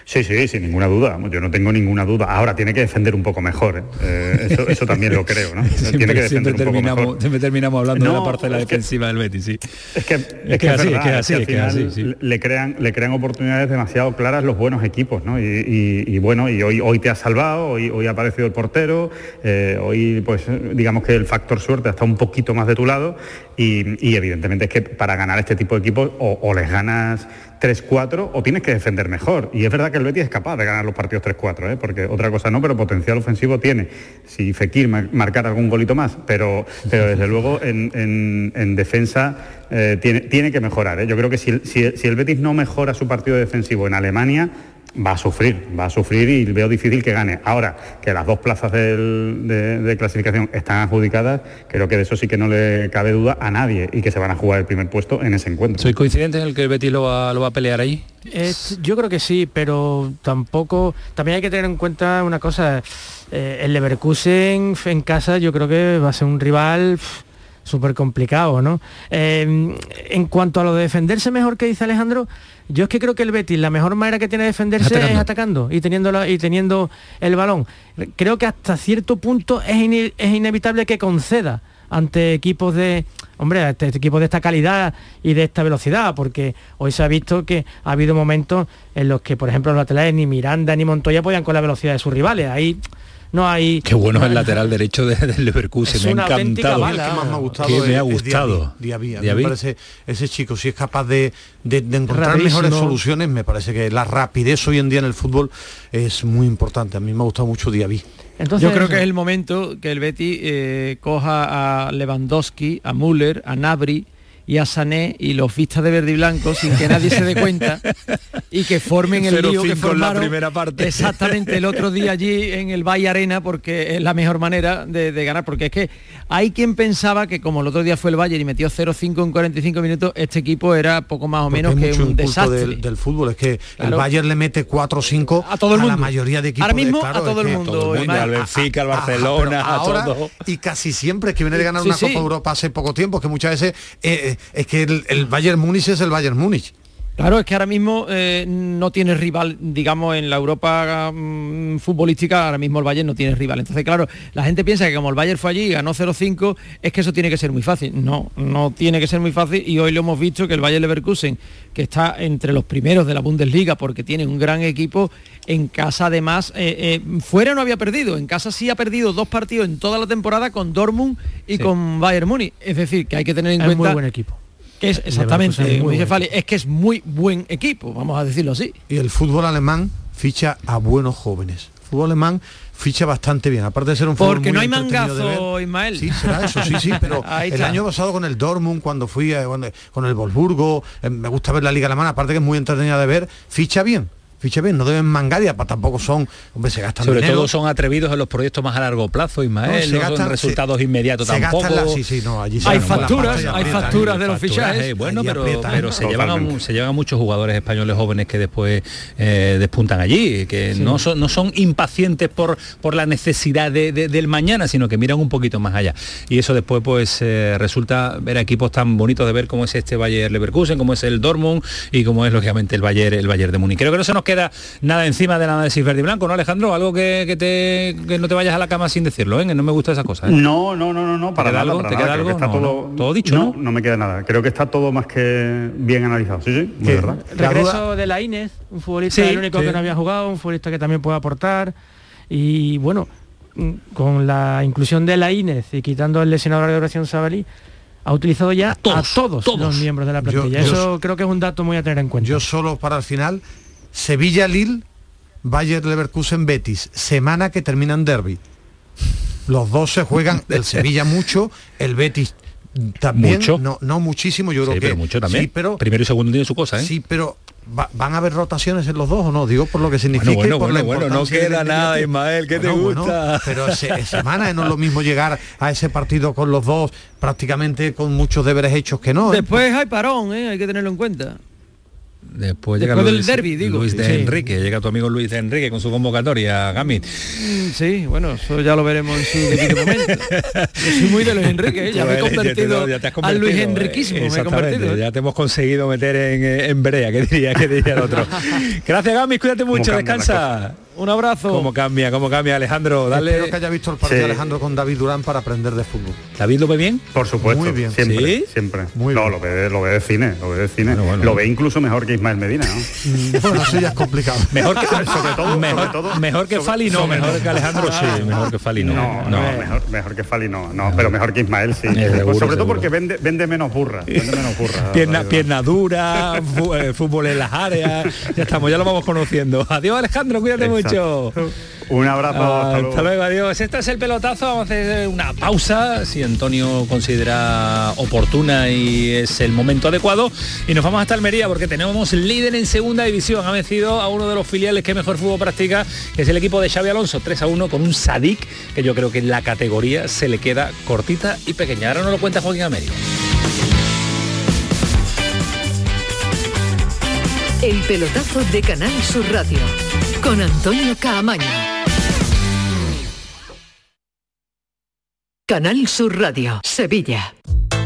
Sí, sí, sin ninguna duda. Yo no tengo ninguna duda. Ahora tiene que defender un poco mejor. ¿eh? Eh, eso, también lo creo, ¿no? <laughs> tiene que defender un poco mejor. Siempre terminamos hablando de la parte de la defensiva del Betis, sí. Es que es, que, así, es que así, es que así, le crean le crean oportunidades demasiado claras los buenos equipos, ¿no? Y, bueno, y hoy hoy te has salvado, hoy hoy ha aparecido el portero, eh, hoy pues digamos que el factor suerte está un poquito más de tu lado y, evidentemente es que para ganar este tipo de equipos o les ganas 3-4 o tienes que defender mejor. Y es verdad que el Betis es capaz de ganar los partidos 3-4, ¿eh? porque otra cosa no, pero potencial ofensivo tiene. Si Fekir marcar algún golito más, pero, pero desde luego en, defensa eh, tiene, tiene que mejorar. ¿eh? Yo creo que si, si el Betis no mejora su partido defensivo en Alemania, va a sufrir, va a sufrir y veo difícil que gane. Ahora, que las dos plazas de, clasificación están adjudicadas, creo que de eso sí que no le cabe duda a nadie y que se van a jugar el primer puesto en ese encuentro. ¿Soy coincidente en el que el Betis lo va, a pelear ahí? yo creo que sí, pero tampoco... También hay que tener en cuenta una cosa. Eh, el Leverkusen en casa yo creo que va a ser un rival súper complicado, ¿no? Eh, en cuanto a lo de defenderse mejor que dice Alejandro, yo es que creo que el Betis la mejor manera que tiene de defenderse es atacando y teniendo, y teniendo el balón. Creo que hasta cierto punto es, es inevitable que conceda ante equipos de, hombre, este, equipos de esta calidad y de esta velocidad, porque hoy se ha visto que ha habido momentos en los que, por ejemplo, los laterales ni Miranda ni Montoya podían con la velocidad de sus rivales. Ahí no hay... Qué bueno es el lateral derecho del Leverkusen, me ha encantado. El que más me ha gustado que me ha gustado. Me parece ese chico, si es capaz de, encontrar mejores soluciones, me parece que la rapidez hoy en día en el fútbol es muy importante. A mí me ha gustado mucho Diaby. Entonces, Yo creo que es el momento que el Betty eh, coja a Lewandowski, a Müller, a Nabri, y a Sané y los vistas de verde y blanco sin que nadie se dé cuenta y que formen el lío que formaron la primera parte. exactamente el otro día allí en el Valle Arena porque es la mejor manera de, ganar porque es que hay quien pensaba que como el otro día fue el Bayern y metió 0-5 en 45 minutos este equipo era poco más o menos que un desastre. del, fútbol es que el Bayern le mete 4-5 a todo el mundo a la mayoría de equipos ahora mismo a todo el mundo, al Benfica al Barcelona a, todo. y casi siempre es que viene de ganar una Copa Europa hace poco tiempo que muchas veces eh, es que el, Bayern Múnich es el Bayern Múnich. Claro, es que ahora mismo eh, no tiene rival, digamos, en la Europa mm, futbolística, ahora mismo el Bayern no tiene rival. Entonces, claro, la gente piensa que como el Bayern fue allí y ganó 0-5, es que eso tiene que ser muy fácil. No, no tiene que ser muy fácil y hoy lo hemos visto que el Bayern Leverkusen, que está entre los primeros de la Bundesliga porque tiene un gran equipo, en casa además, eh, eh, fuera no había perdido, en casa sí ha perdido dos partidos en toda la temporada con Dortmund y con Bayern Múnich. Es decir, que hay que tener en cuenta... Muy buen equipo que es exactamente, es que es muy buen equipo, vamos a decirlo así. Y el fútbol alemán ficha a buenos jóvenes. El fútbol alemán ficha bastante bien, aparte de ser un fútbol Porque no hay mangazo, Ismael. Sí, será eso, sí, sí, pero <laughs> el año pasado con el Dortmund, cuando fui con el Wolfsburgo, eh, me gusta ver la Liga Alemana, aparte que es muy entretenida de ver, ficha bien fiche bien, no deben mangar y aparte tampoco son, hombre, se gastan Sobre dinero. todo son atrevidos en los proyectos más a largo plazo, Ismael, No, no, son resultados inmediatos se tampoco. la- sí, sí, no, allí se Hay facturas, hay aprietan, facturas de los fichajes. eh, bueno, pero, aprietan, pero ¿no? se, llevan a, Totalmente. se llevan a muchos jugadores españoles jóvenes que después eh, despuntan allí, que no, son, no son impacientes por, por la necesidad de- de- del mañana, sino que miran un poquito más allá. Y eso después pues eh, resulta ver a equipos tan bonitos de ver como es este Bayer Leverkusen, como es el Dortmund y como es lógicamente el Bayern, el Bayern de Múnich. Creo que no se nos queda nada encima del análisis verde y blanco, ¿no, Alejandro? Algo que, que te, que no te vayas a la cama sin decirlo, ¿eh? Que no me gusta esa cosa. ¿eh? No, no, no, no, no, para queda nada, algo? para ¿Te nada. queda que algo? está No, todo, no. Todo dicho, no, ¿no? no me queda nada. Creo que está todo más que bien analizado. Sí, sí, verdad. La Regreso de la Inés, un futbolista Sí, el único sí. que no había jugado, un futbolista que también puede aportar. Y bueno, con la inclusión de la Inés y quitando el lesionador de oración Sabalí, ha utilizado ya a todos, todos. los miembros de la plantilla. yo- Eso creo que es un dato muy a tener en cuenta. Yo solo para el final, Sevilla Lille, Bayer Leverkusen Betis, semana que termina en derby. Los dos se juegan, el <laughs> Sevilla mucho, el Betis también, Mucho. no, no muchísimo, yo Sí, creo que pero mucho también. Sí, pero Primero y segundo tiene su cosa, ¿eh? sí, pero va- van a haber rotaciones en los dos o no, digo por lo que significa. y bueno, por la bueno, bueno, no queda nada. Ismael, ¿qué te Bueno, bueno, gusta? pero se- <laughs> semana no es lo mismo llegar a ese partido con los dos prácticamente con muchos deberes hechos que no. ¿eh? Después hay parón, ¿eh? hay que tenerlo en cuenta. Después llega Después del Luis, derbi, digo. Luis de Sí. Enrique, llega tu amigo Luis de Enrique con su convocatoria, Gami. Mm, Sí, bueno, eso ya lo veremos en su debido momento. <laughs> Yo soy muy de Luis Enrique, ¿eh? ya me he Bueno, ya te- convertido ya te has a Luis convertido, Enriquismo, eh, me he exactamente, convertido. ¿eh? Ya te hemos conseguido meter en, eh, en brea, que diría, que diría el otro. <laughs> Gracias, Gami, cuídate mucho, descansa. Un abrazo. Cómo cambia, cómo cambia, Alejandro, dale. Espero que haya visto el partido Sí. Alejandro con David Durán para aprender de fútbol. ¿David lo ve bien? Por supuesto. Muy bien. Siempre, ¿Sí? siempre. Muy no, bien. lo ve, lo ve de cine, lo ve de cine. Bueno, bueno, lo bueno. ve incluso mejor que Ismael Medina, ¿no? <laughs> Bueno, eso ya es complicado. Mejor que, <laughs> Sobre todo- mejor, sobre todo- mejor que sobre- Fali no, sobre mejor que Alejandro sí, <laughs> mejor que Fali no. No, no, mejor, mejor que Fali no, no, pero mejor que Ismael sí. Seguro, Pues sobre todo porque vende, vende menos burra. Vende menos burra. Pierna, pierna dura, eh, fútbol en las áreas, ya estamos, ya lo vamos conociendo. Adiós Alejandro, cuídate Exacto. Mucho. <laughs> Un abrazo, hasta luego. Hasta luego, adiós. Este es el pelotazo, vamos a hacer una pausa, si Antonio considera oportuna y es el momento adecuado. Y nos vamos hasta Almería porque tenemos líder en segunda división. Ha vencido a uno de los filiales que mejor fútbol practica, que es el equipo de Xavi Alonso, 3 a 1 con un Sadik, que yo creo que en la categoría se le queda cortita y pequeña. Ahora nos lo cuenta Joaquín Américo. El pelotazo de Canal Sur Radio con Antonio Caamaño. Canal Sur Radio, Sevilla.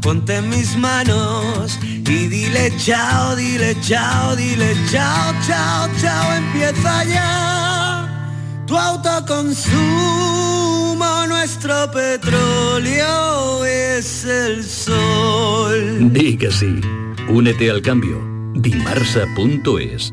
ponte mis manos y dile chao, dile chao, dile chao, chao, chao, empieza ya tu autoconsumo, nuestro petróleo es el sol. Di sí. Únete al cambio. Dimarsa.es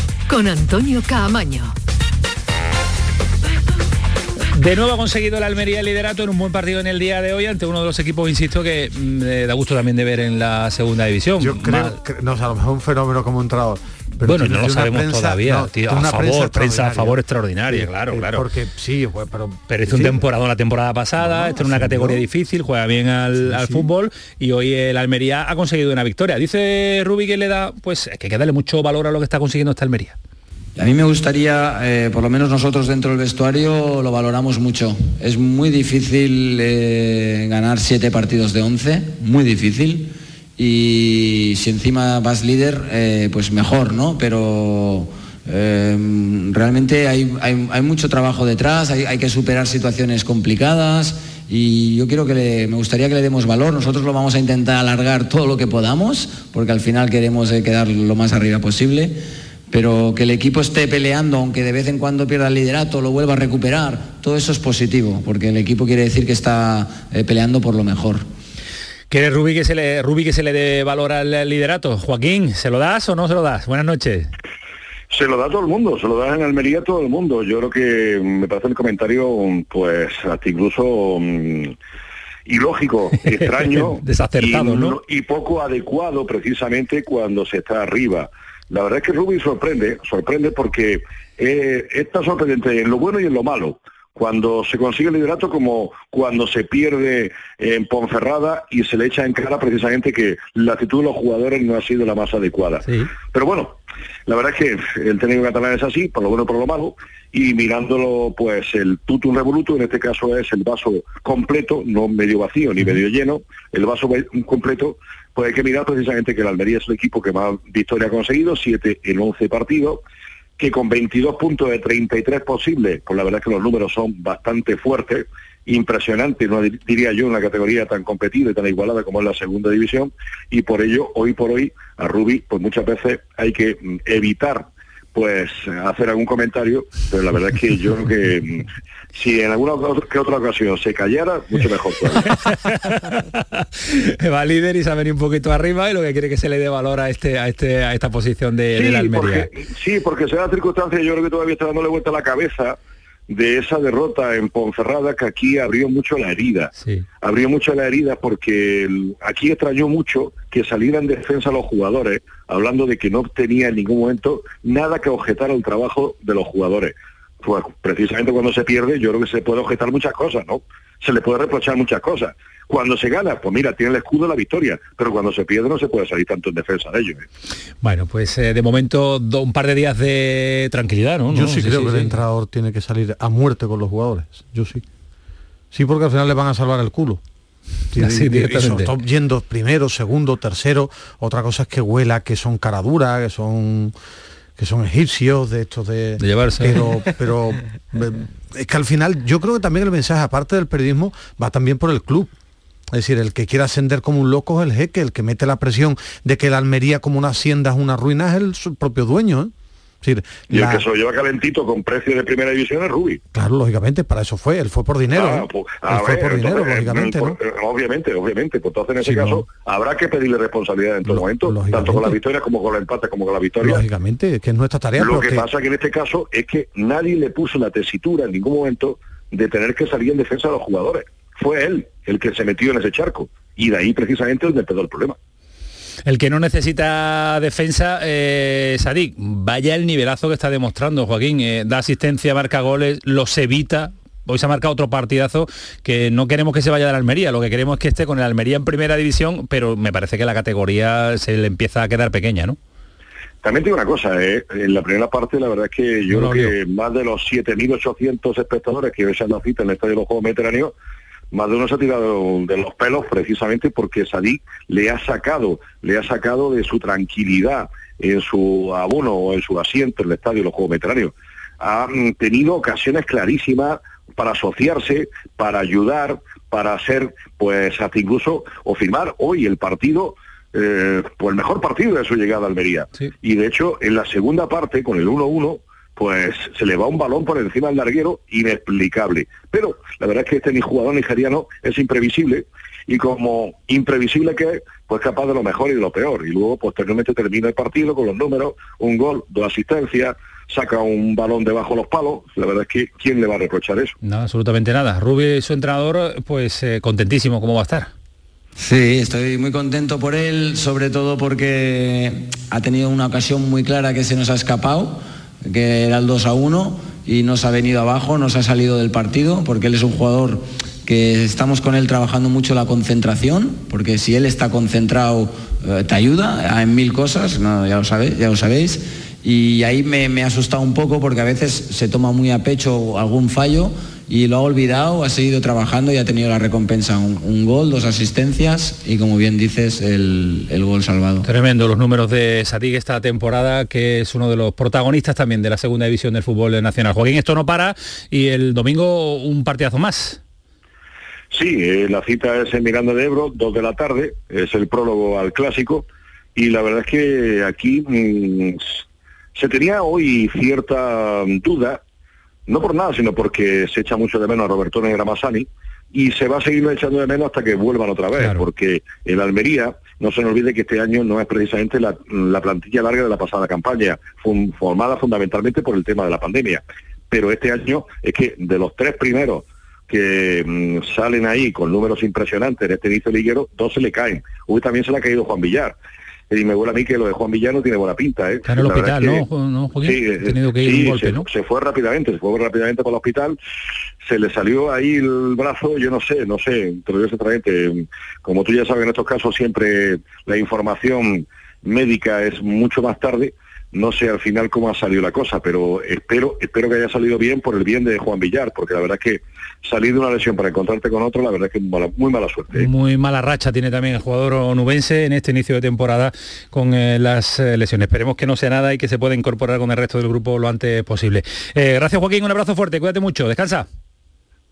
con Antonio Caamaño. De nuevo ha conseguido la Almería el liderato en un buen partido en el día de hoy ante uno de los equipos, insisto, que mm, eh, da gusto también de ver en la segunda división. Yo creo que, no, o sea, a lo mejor un fenómeno como entrenador. Pero bueno, no lo sabemos prensa- todavía, no, tío. A favor, prensa a favor extraordinaria, Sí, claro, claro. Porque sí, pues, pero... Pero hizo un sí, temporada la temporada pasada, está en una categoría difícil, juega bien al, al fútbol y hoy el Almería ha conseguido una victoria. Dice Rubi que le da, pues que hay que darle mucho valor a lo que está consiguiendo esta Almería. A mí me gustaría, eh, por lo menos nosotros dentro del vestuario lo valoramos mucho. Es muy difícil eh, ganar siete partidos de 11, muy difícil. Y si encima vas líder, eh, pues mejor, ¿no? Pero eh, realmente hay, mucho trabajo detrás, hay, hay que superar situaciones complicadas y yo quiero que le- me gustaría que le demos valor. Nosotros lo vamos a intentar alargar todo lo que podamos, porque al final queremos eh, quedar lo más arriba posible pero que el equipo esté peleando, aunque de vez en cuando pierda el liderato, lo vuelva a recuperar, todo eso es positivo, porque el equipo quiere decir que está eh, peleando por lo mejor. ¿Quiere Rubi que se le Rubi que se le dé valor al liderato? Joaquín, ¿se lo das o no se lo das? Buenas noches. Se lo da a todo el mundo, se lo da en Almería a todo el mundo. Yo creo que mm, me parece el comentario, mm, pues, hasta incluso mm, ilógico, <laughs> extraño <laughs> Desacertado, y, ¿no? y poco adecuado precisamente cuando se está arriba. La verdad es que Rubí sorprende, sorprende porque eh, está sorprendente en lo bueno y en lo malo. Cuando se consigue el liderato como cuando se pierde en Ponferrada y se le echa en cara precisamente que la actitud de los jugadores no ha sido la más adecuada. Pero bueno, la verdad es que el técnico catalán es así, por lo bueno y por lo malo, y mirándolo, pues el tutum revoluto, en este caso es el vaso completo, no medio vacío ni medio lleno, el vaso completo, pues hay que mirar precisamente que el Almería es el equipo que más victoria ha conseguido, 7 en 11 partidos, que con 22 puntos de 33 posibles, pues la verdad es que los números son bastante fuertes, impresionantes, no dir- diría yo, en una categoría tan competida y tan igualada como es la segunda división, y por ello, hoy por hoy, a Rubi, pues muchas veces hay que mm, evitar pues hacer algún comentario, pero la verdad es que yo creo que mm, si en alguna que otra ocasión se callara, mucho mejor. <laughs> Va líder y se ha venido un poquito arriba y lo que quiere que se le dé valor a este a este a esta posición de, de la Almería. Porque, sí, porque se da circunstancia, yo creo que todavía está dándole vuelta a la cabeza de esa derrota en Ponferrada que aquí abrió mucho la herida. Abrió mucho la herida porque el- aquí extrañó mucho que salieran en defensa los jugadores, hablando de que no tenía en ningún momento nada que objetar al trabajo de los jugadores. Pues precisamente cuando se pierde, yo creo que se puede objetar muchas cosas, ¿no? Se le puede reprochar muchas cosas. Cuando se gana, pues mira, tiene el escudo de la victoria, pero cuando se pierde no se puede salir tanto en defensa de ellos. ¿eh? Bueno, pues eh, de momento do- un par de días de tranquilidad, ¿no? Yo ¿No? sí, creo que el entrenador tiene que salir a muerte con los jugadores. Yo sí. Sí, porque al final le van a salvar el culo. <laughs> Así directamente. yendo primero, segundo, tercero. Otra cosa es que huela que son cara dura, que son que son egipcios de estos de, De llevarse. Pero, pero eh, es que al final yo creo que también el mensaje, aparte del periodismo, va también por el club. Es decir, el que quiere ascender como un loco es el jeque, el que mete la presión de que la Almería como una hacienda es una ruina es el su propio dueño. ¿eh? Es Y el que se lo lleva calentito con precio de primera división es Rubi. Claro, lógicamente, para eso fue, él fue por dinero. Ah, ¿eh? pues, Él fue ver, por dinero, lógicamente, eh, ¿no? por- eh, Obviamente, obviamente. Pues entonces en ese Sí, caso habrá que pedirle responsabilidad en todo momento, tanto con la victoria como con la empate como con la victoria. Lógicamente, que es nuestra tarea. Lo pero que pasa que en este caso es que nadie le puso la tesitura en ningún momento de tener que salir en defensa de los jugadores. Fue él el que se metió en ese charco. Y de ahí precisamente donde empezó el problema. El que no necesita defensa, eh, Sadik, vaya el nivelazo que está demostrando Joaquín. eh, da asistencia, marca goles, los evita. Hoy se ha marcado otro partidazo que no queremos que se vaya de la Almería, lo que queremos es que esté con el Almería en primera división, pero me parece que la categoría se le empieza a quedar pequeña, ¿no? También tengo una cosa, ¿eh? en la primera parte la verdad es que yo No creo que más de los 7.800 espectadores que hoy se han cita en el Estadio de los Juegos Mediterráneos, más de uno se ha tirado de los pelos precisamente porque Sadik le ha sacado, le ha sacado de su tranquilidad en su abono o en su asiento en el estadio, los Juegos Veteranos. Ha tenido ocasiones clarísimas para asociarse, para ayudar, para hacer, pues hasta incluso, o firmar hoy el partido eh, pues el mejor partido de su llegada a Almería. Y de hecho, en la segunda parte, con el 1-1, pues se le va un balón por encima del larguero inexplicable. Pero la verdad es que este ni jugador nigeriano es imprevisible y como imprevisible que es, pues capaz de lo mejor y de lo peor. Y luego posteriormente termina el partido con los números, un gol, dos asistencias, saca un balón debajo de los palos. La verdad es que ¿quién le va a reprochar eso? No, absolutamente nada. Rubio su entrenador, pues eh, contentísimo, ¿cómo va a estar? Sí, estoy muy contento por él, sobre todo porque ha tenido una ocasión muy clara que se nos ha escapado, que era el 2 a 1 y nos ha venido abajo, nos ha salido del partido, porque él es un jugador que estamos con él trabajando mucho la concentración, porque si él está concentrado eh, te ayuda en mil cosas, ya, lo sabéis, ya lo sabéis. Y ahí me, me ha asustado un poco porque a veces se toma muy a pecho algún fallo y lo ha olvidado, ha seguido trabajando y ha tenido la recompensa, un, gol, dos asistencias y como bien dices, el, gol salvado. Tremendo los números de Sadik esta temporada, que es uno de los protagonistas también de la segunda división del fútbol nacional. Joaquín, esto no para y el domingo un partidazo más. Sí, eh, la cita es en Miranda de Ebro, dos de la tarde, es el prólogo al clásico y la verdad es que aquí mm, se tenía hoy cierta duda no por nada, sino porque se echa mucho de menos a Roberto y y se va a seguir echando de menos hasta que vuelvan otra vez, porque en Almería, no se nos olvide que este año no es precisamente la, plantilla larga de la pasada campaña, formada fundamentalmente por el tema de la pandemia, pero este año es que de los tres primeros que mm, salen ahí con números impresionantes en este inicio liguero, dos se le caen. Hoy también se le ha caído Juan Villar y me huele a mí que lo de Juan Villano tiene buena pinta. ¿eh? Está en el hospital, ¿no, Sí, tenido que ir un golpe, se, ¿no? se fue rápidamente, se fue rápidamente para el hospital, se le salió ahí el brazo, yo no sé, no sé, te lo digo sinceramente, como tú ya sabes, en estos casos siempre la información médica es mucho más tarde, no sé al final cómo ha salido la cosa, pero espero, espero que haya salido bien por el bien de Juan Villar, porque la verdad es que salir de una lesión para encontrarte con otro, la verdad es que es muy mala suerte. ¿eh? Muy mala racha tiene también el jugador onubense en este inicio de temporada con eh, las eh, lesiones. Esperemos que no sea nada y que se pueda incorporar con el resto del grupo lo antes posible. gracias Joaquín, un abrazo fuerte, cuídate mucho, descansa.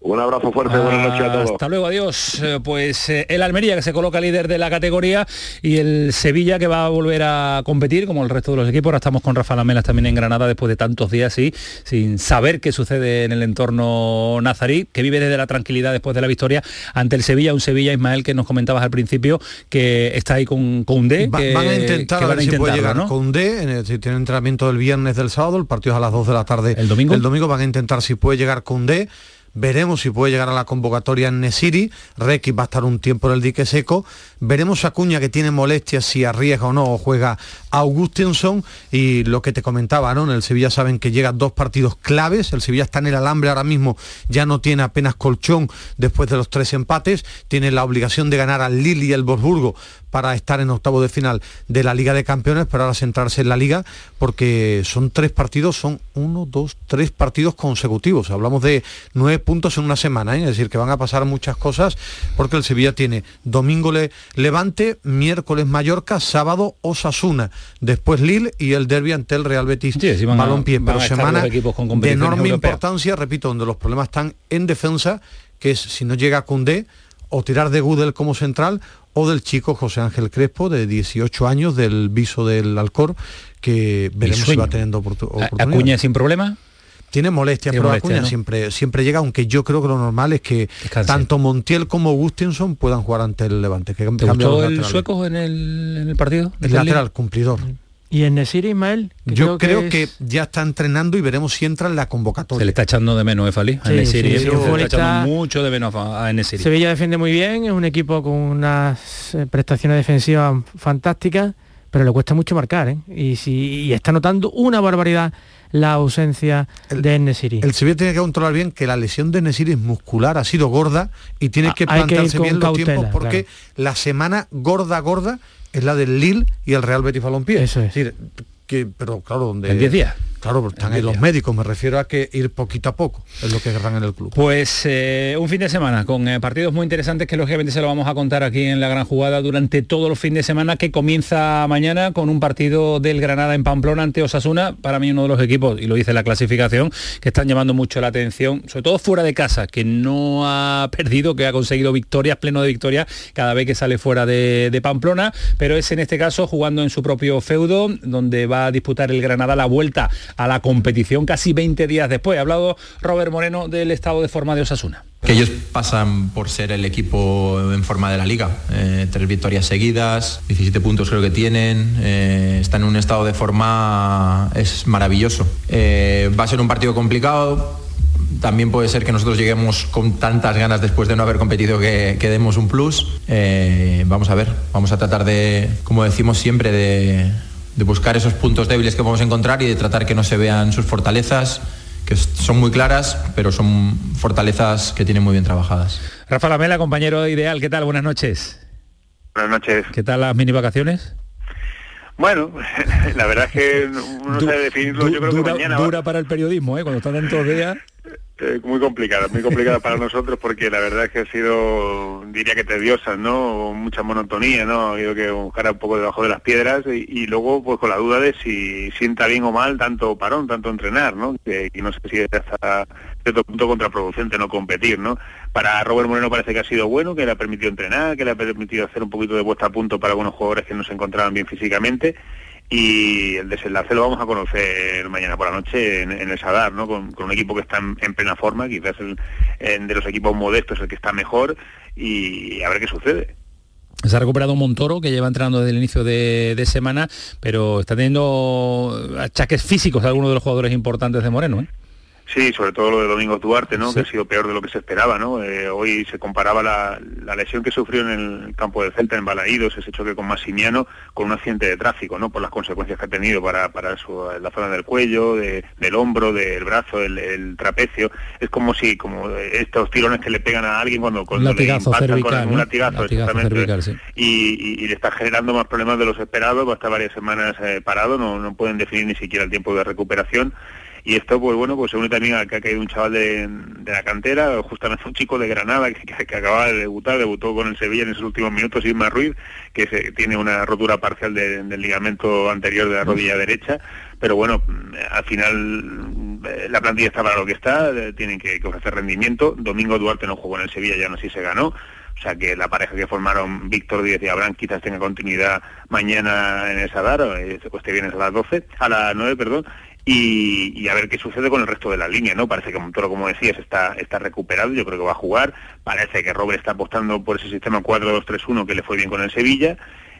Un abrazo fuerte, buenas noches a todos. Hasta luego, adiós. Eh, pues eh, el Almería que se coloca líder de la categoría y el Sevilla que va a volver a competir como el resto de los equipos. Ahora estamos con Rafa Lamelas también en Granada después de tantos días y sin saber qué sucede en el entorno nazarí, que vive desde la tranquilidad después de la victoria ante el Sevilla, un Sevilla Ismael que nos comentabas al principio que está ahí con D. van a intentar a ver si puede llegar con D, si tiene entrenamiento el viernes del sábado, el partido es a las 2 de la tarde. El domingo. El domingo van a intentar si puede llegar con D Veremos si puede llegar a la convocatoria en Nesiri. Requi va a estar un tiempo en el dique seco. Veremos a Cuña que tiene molestias si arriesga o no o juega Augustinson. Y lo que te comentaba, ¿no? En el Sevilla saben que llegan dos partidos claves. El Sevilla está en el alambre ahora mismo, ya no tiene apenas colchón después de los tres empates. Tiene la obligación de ganar al Lille y el Bosburgo para estar en octavo de final de la Liga de Campeones, pero ahora centrarse en la Liga, porque son tres partidos, son uno, dos, tres partidos consecutivos. Hablamos de nueve puntos en una semana, ¿eh? es decir, que van a pasar muchas cosas, porque el Sevilla tiene domingo Levante, miércoles Mallorca, sábado Osasuna, después Lille y el derby ante el Real Betis sí, Balompié, pero semana de enorme importancia, repito, donde los problemas están en defensa, que es si no llega Cundé, o tirar de Gudel como central o del chico José Ángel Crespo de 18 años del viso del Alcor que veremos si va teniendo oportunidad. ¿Acuña sin problema? Tiene molestias, pero Acuña siempre, siempre llega, aunque yo creo que lo normal es que tanto Montiel como Gustinson puedan jugar ante el Levante. Que ¿Te gustó el sueco en el, en el partido? El lateral, cumplidor. ¿Y en Nesir Ismael? Yo creo, que, ya está entrenando y veremos si entra en la convocatoria. Se le está echando de menos, ¿eh, Fali? Sí, sí, sí, está echando mucho de menos a Nesiri. Sevilla defiende muy bien, es un equipo con unas eh, prestaciones defensivas fantásticas, pero le cuesta mucho marcar, ¿eh? Y, si, está notando una barbaridad la ausencia de Nesiri. El Sevilla tiene que controlar bien que la lesión de Nesiri es muscular, ha sido gorda y tiene que plantarse bien los tiempos porque la semana gorda, gorda es la del Lille y el Real Betis Balompié. Eso es. decir, que, pero claro, donde... En 10 días. Claro, porque están ahí los médicos, me refiero a que ir poquito a poco, es lo que querrán en el club. Pues eh, un fin de semana con eh, partidos muy interesantes que lógicamente se lo vamos a contar aquí en la gran jugada durante todos los fines de semana que comienza mañana con un partido del Granada en Pamplona ante Osasuna, para mí uno de los equipos, y lo dice la clasificación, que están llamando mucho la atención, sobre todo fuera de casa, que no ha perdido, que ha conseguido victorias, pleno de victorias cada vez que sale fuera de, de Pamplona, pero es en este caso jugando en su propio feudo, donde va a disputar el Granada la vuelta a la competición casi 20 días después. Ha hablado Robert Moreno del estado de forma de Osasuna. Que ellos pasan por ser el equipo en forma de la liga. Eh, tres victorias seguidas, 17 puntos creo que tienen, eh, están en un estado de forma, es maravilloso. Eh, va a ser un partido complicado, también puede ser que nosotros lleguemos con tantas ganas después de no haber competido que, demos un plus. Eh, vamos a ver, vamos a tratar de, como decimos siempre, de, de buscar esos puntos débiles que podemos encontrar y de tratar que no se vean sus fortalezas que son muy claras, pero son fortalezas que tienen muy bien trabajadas. Rafa Lamela, compañero ideal, ¿qué tal? Buenas noches. Buenas noches. ¿Qué tal las mini vacaciones? Bueno, <laughs> la verdad es que uno sabe definirlo, yo creo dura, que mañana... dura para el periodismo, ¿eh? cuando están tantos días. Eh, muy complicada, muy complicada para nosotros porque la verdad es que ha sido, diría que tediosa, ¿no? Mucha monotonía, ¿no? Ha habido que buscar un poco debajo de las piedras y, y, luego pues con la duda de si sienta bien o mal tanto parón, tanto entrenar, ¿no? Que, que no sé si es hasta cierto punto contraproducente no competir, ¿no? Para Robert Moreno parece que ha sido bueno, que le ha permitido entrenar, que le ha permitido hacer un poquito de puesta a punto para algunos jugadores que no se encontraban bien físicamente y el desenlace lo vamos a conocer mañana por la noche en, el Sadar, ¿no? Con, un equipo que está en, en plena forma, quizás el, de los equipos modestos el que está mejor y a ver qué sucede. Se ha recuperado Montoro, que lleva entrenando desde el inicio de, de, semana, pero está teniendo achaques físicos de algunos de los jugadores importantes de Moreno, ¿eh? Sí, sobre todo lo de Domingo Duarte, ¿no? Sí. Que ha sido peor de lo que se esperaba, ¿no? Eh, hoy se comparaba la, la, lesión que sufrió en el campo del Celta, en Balaídos, ese choque con Massimiano, con un accidente de tráfico, ¿no? Por las consecuencias que ha tenido para, para su, la zona del cuello, de, del hombro, del brazo, el, el, trapecio. Es como si, como estos tirones que le pegan a alguien cuando, cuando le impactan cervical, con un latigazo, latigazo cervical, sí. y, y, y, le está generando más problemas de los esperados, va a estar varias semanas eh, parado, no, no pueden definir ni siquiera el tiempo de recuperación y esto pues bueno pues se une también a que ha caído un chaval de, de la cantera justamente un chico de Granada que, que, que, acaba de debutar debutó con el Sevilla en esos últimos minutos Isma Ruiz que se, tiene una rotura parcial de, del ligamento anterior de la rodilla derecha. Pero bueno al final la plantilla está para lo que está tienen que, que ofrecer rendimiento. Domingo Duarte no jugó en el Sevilla ya no sé si se ganó. O sea que la pareja que formaron Víctor Díez y Abraham quizás tenga continuidad mañana en el Sadar, este viernes a las 12, a las 9, perdón, y, y, a ver qué sucede con el resto de la línea, ¿no? Parece que Montoro, como decías, está, está recuperado, yo creo que va a jugar, parece que Robert está apostando por ese sistema 4-2-3-1 que le fue bien con el Sevilla,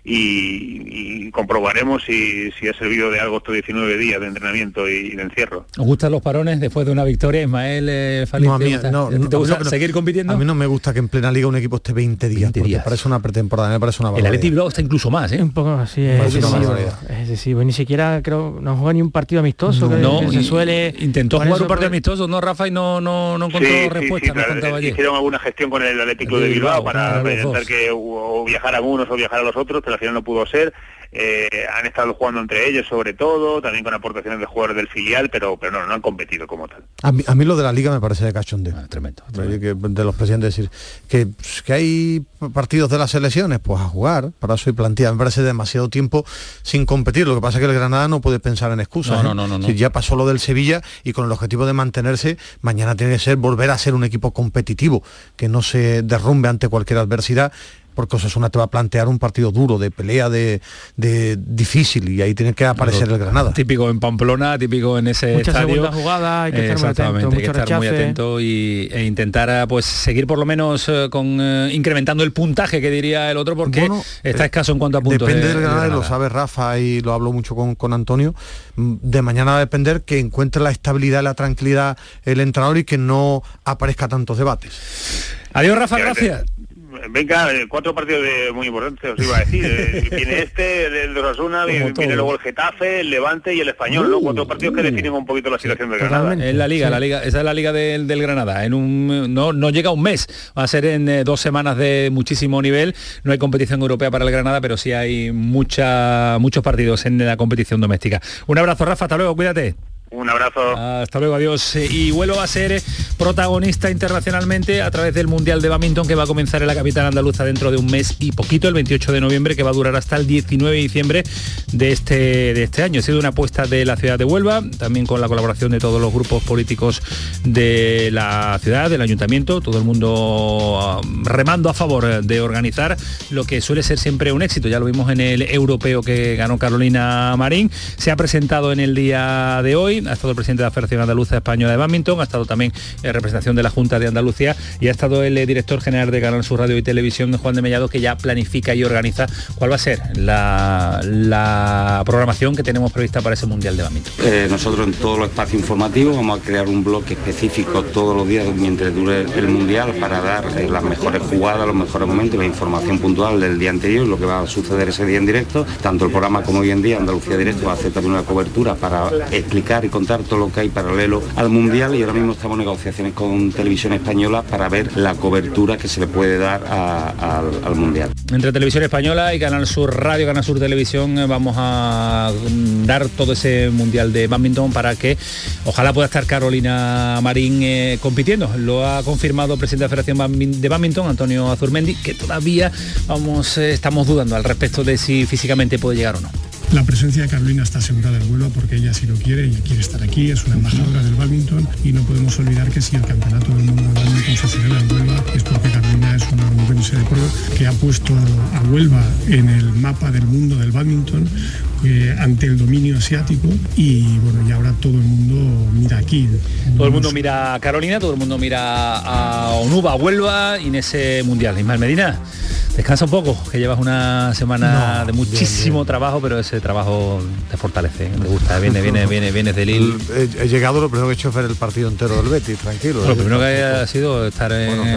y, y, comprobaremos si, si, ha servido de algo estos 19 días de entrenamiento y, de encierro. ¿Os gustan los parones después de una victoria, Ismael eh, Faliz, No, a mí, no, ¿Te gusta no, seguir compitiendo? A mí no me gusta que en plena liga un equipo esté 20 días, 20 días. parece una pretemporada, me parece una barbaridad. El Atleti Bilbao está incluso más, ¿eh? Un poco así, es excesivo, es excesivo. Ni siquiera creo, no juega ni un partido amistoso, no, que, que se suele... Intentó jugar un partido amistoso, ¿no, Rafa? Y no, no, no encontró sí, respuesta, sí, sí, claro, Hicieron alguna gestión con el Atlético de Bilbao, Bilbao para intentar que o viajar a unos o viajar a los otros, pero al final no pudo ser eh, han estado jugando entre ellos sobre todo, también con aportaciones de jugadores del filial, pero, pero no, no han competido como tal. A mí, a mí lo de la liga me parece de cachondeo. Ah, tremendo, tremendo. De los presidentes decir que, que hay partidos de las selecciones, pues a jugar, para eso y plantilla. Me parece demasiado tiempo sin competir. Lo que pasa es que el Granada no puede pensar en excusas. No, ¿eh? no, no, no, si ya pasó lo del Sevilla y con el objetivo de mantenerse, mañana tiene que ser volver a ser un equipo competitivo, que no se derrumbe ante cualquier adversidad porque Osasuna te va a plantear un partido duro, de pelea, de, de difícil, y ahí tiene que aparecer el Granada. Típico en Pamplona, típico en ese Mucha estadio. jugada, hay que estar muy atento, hay que estar rechace. muy atento y, e intentar pues seguir por lo menos eh, con eh, incrementando el puntaje que diría el otro, porque bueno, está escaso en cuanto a puntos. Depende de, del Granada, lo sabe Rafa y lo hablo mucho con, con Antonio. De mañana va a depender que encuentre la estabilidad, la tranquilidad el entrenador y que no aparezca tantos debates. Adiós Rafa, gracias venga, cuatro partidos de muy importantes, os iba a decir. Eh, <laughs> viene este, el de Osasuna, viene, viene, luego el Getafe, el Levante y el Español, uh, ¿no? Cuatro partidos que definen un poquito la situación del Granada. Es la liga, sí. la liga, esa es la liga del, del, Granada. En un no, no llega un mes, va a ser en eh, dos semanas de muchísimo nivel. No hay competición europea para el Granada, pero sí hay mucha, muchos partidos en la competición doméstica. Un abrazo, Rafa, hasta luego, cuídate. Un abrazo. Hasta luego, adiós. Eh, Y Huelva va a ser eh, protagonista internacionalmente a través del Mundial de Badminton que va a comenzar en la capital andaluza dentro de un mes y poquito, el 28 de noviembre, que va a durar hasta el 19 de diciembre de este, de este año. Ha sido una apuesta de la ciudad de Huelva, también con la colaboración de todos los grupos políticos de la ciudad, del ayuntamiento, todo el mundo ah, remando a favor de organizar lo que suele ser siempre un éxito. Ya lo vimos en el europeo que ganó Carolina Marín. Se ha presentado en el día de hoy ha estado el presidente de la Federación Andaluza Española de Badminton, ha estado también en representación de la Junta de Andalucía y ha estado el eh, director general de Canal Sur Radio y Televisión, Juan de Mellado, que ya planifica y organiza cuál va a ser la, programación que tenemos prevista para ese Mundial de Badminton. Eh, nosotros en todos los espacios informativos vamos a crear un bloque específico todos los días mientras dure el Mundial para dar eh, las mejores jugadas, los mejores momentos, la información puntual del día anterior, lo que va a suceder ese día en directo. Tanto el programa como hoy en día Andalucía Directo va a hacer también una cobertura para explicar contar todo lo que hay paralelo al Mundial y ahora mismo estamos en negociaciones con Televisión Española para ver la cobertura que se le puede dar al- al Mundial. Entre Televisión Española y Canal Sur Radio, Canal Sur Televisión, eh, vamos a mm, dar todo ese mundial de badminton para que ojalá pueda estar Carolina Marín eh, compitiendo. Lo ha confirmado el presidente de la Federación de Badminton, Antonio Azurmendi, que todavía vamos, eh, estamos dudando al respecto de si físicamente puede llegar o no. La presencia de Carolina está asegurada en Huelva porque ella sí lo quiere, ella quiere estar aquí, es una embajadora del badminton y no podemos olvidar que si el campeonato del mundo de badminton se celebra en Huelva es porque Carolina es una mujer de pro que ha puesto a Huelva en el mapa del mundo del badminton eh, ante el dominio asiático y bueno, y ahora todo el mundo mira aquí. Todo el mundo mira a Carolina, todo el mundo mira a Onuba, a Huelva y en ese mundial. Ismael Medina, descansa un poco, que llevas una semana No, de muchísimo trabajo, pero ese trabajo te fortalece, ¿eh? te gusta, viene, viene, viene, vienes de Lille. He, llegado, lo primero que he hecho ver el partido entero del Betis, tranquilo. Lo primero que haya sido estar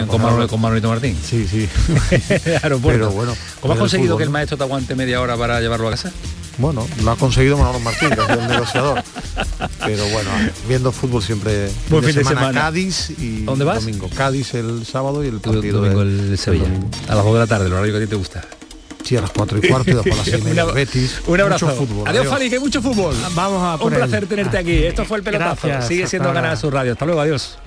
con, Manolito Martín. Sí, sí. <laughs> Aeropuerto. Pero bueno, ¿Cómo has el conseguido fútbol, que el maestro te aguante media hora para llevarlo a casa? Bueno, lo ha conseguido Manolo Martín, que ha sido el negociador. Pero bueno, viendo fútbol siempre Buen fin de semana. Cádiz y ¿Dónde vas? domingo. Cádiz el sábado y el partido domingo el del Sevilla. domingo. A las 2 de la tarde, el horario que a ti te gusta. Sí, a las 4 y cuarto y después a las 6 y media <laughs> Una- Betis. Un abrazo. Mucho fútbol. Adiós, Fali, que mucho fútbol. Vamos a Un por él. placer tenerte aquí. Esto fue el pelotazo. Gracias, Sigue siendo ganar su radio. Hasta luego, adiós.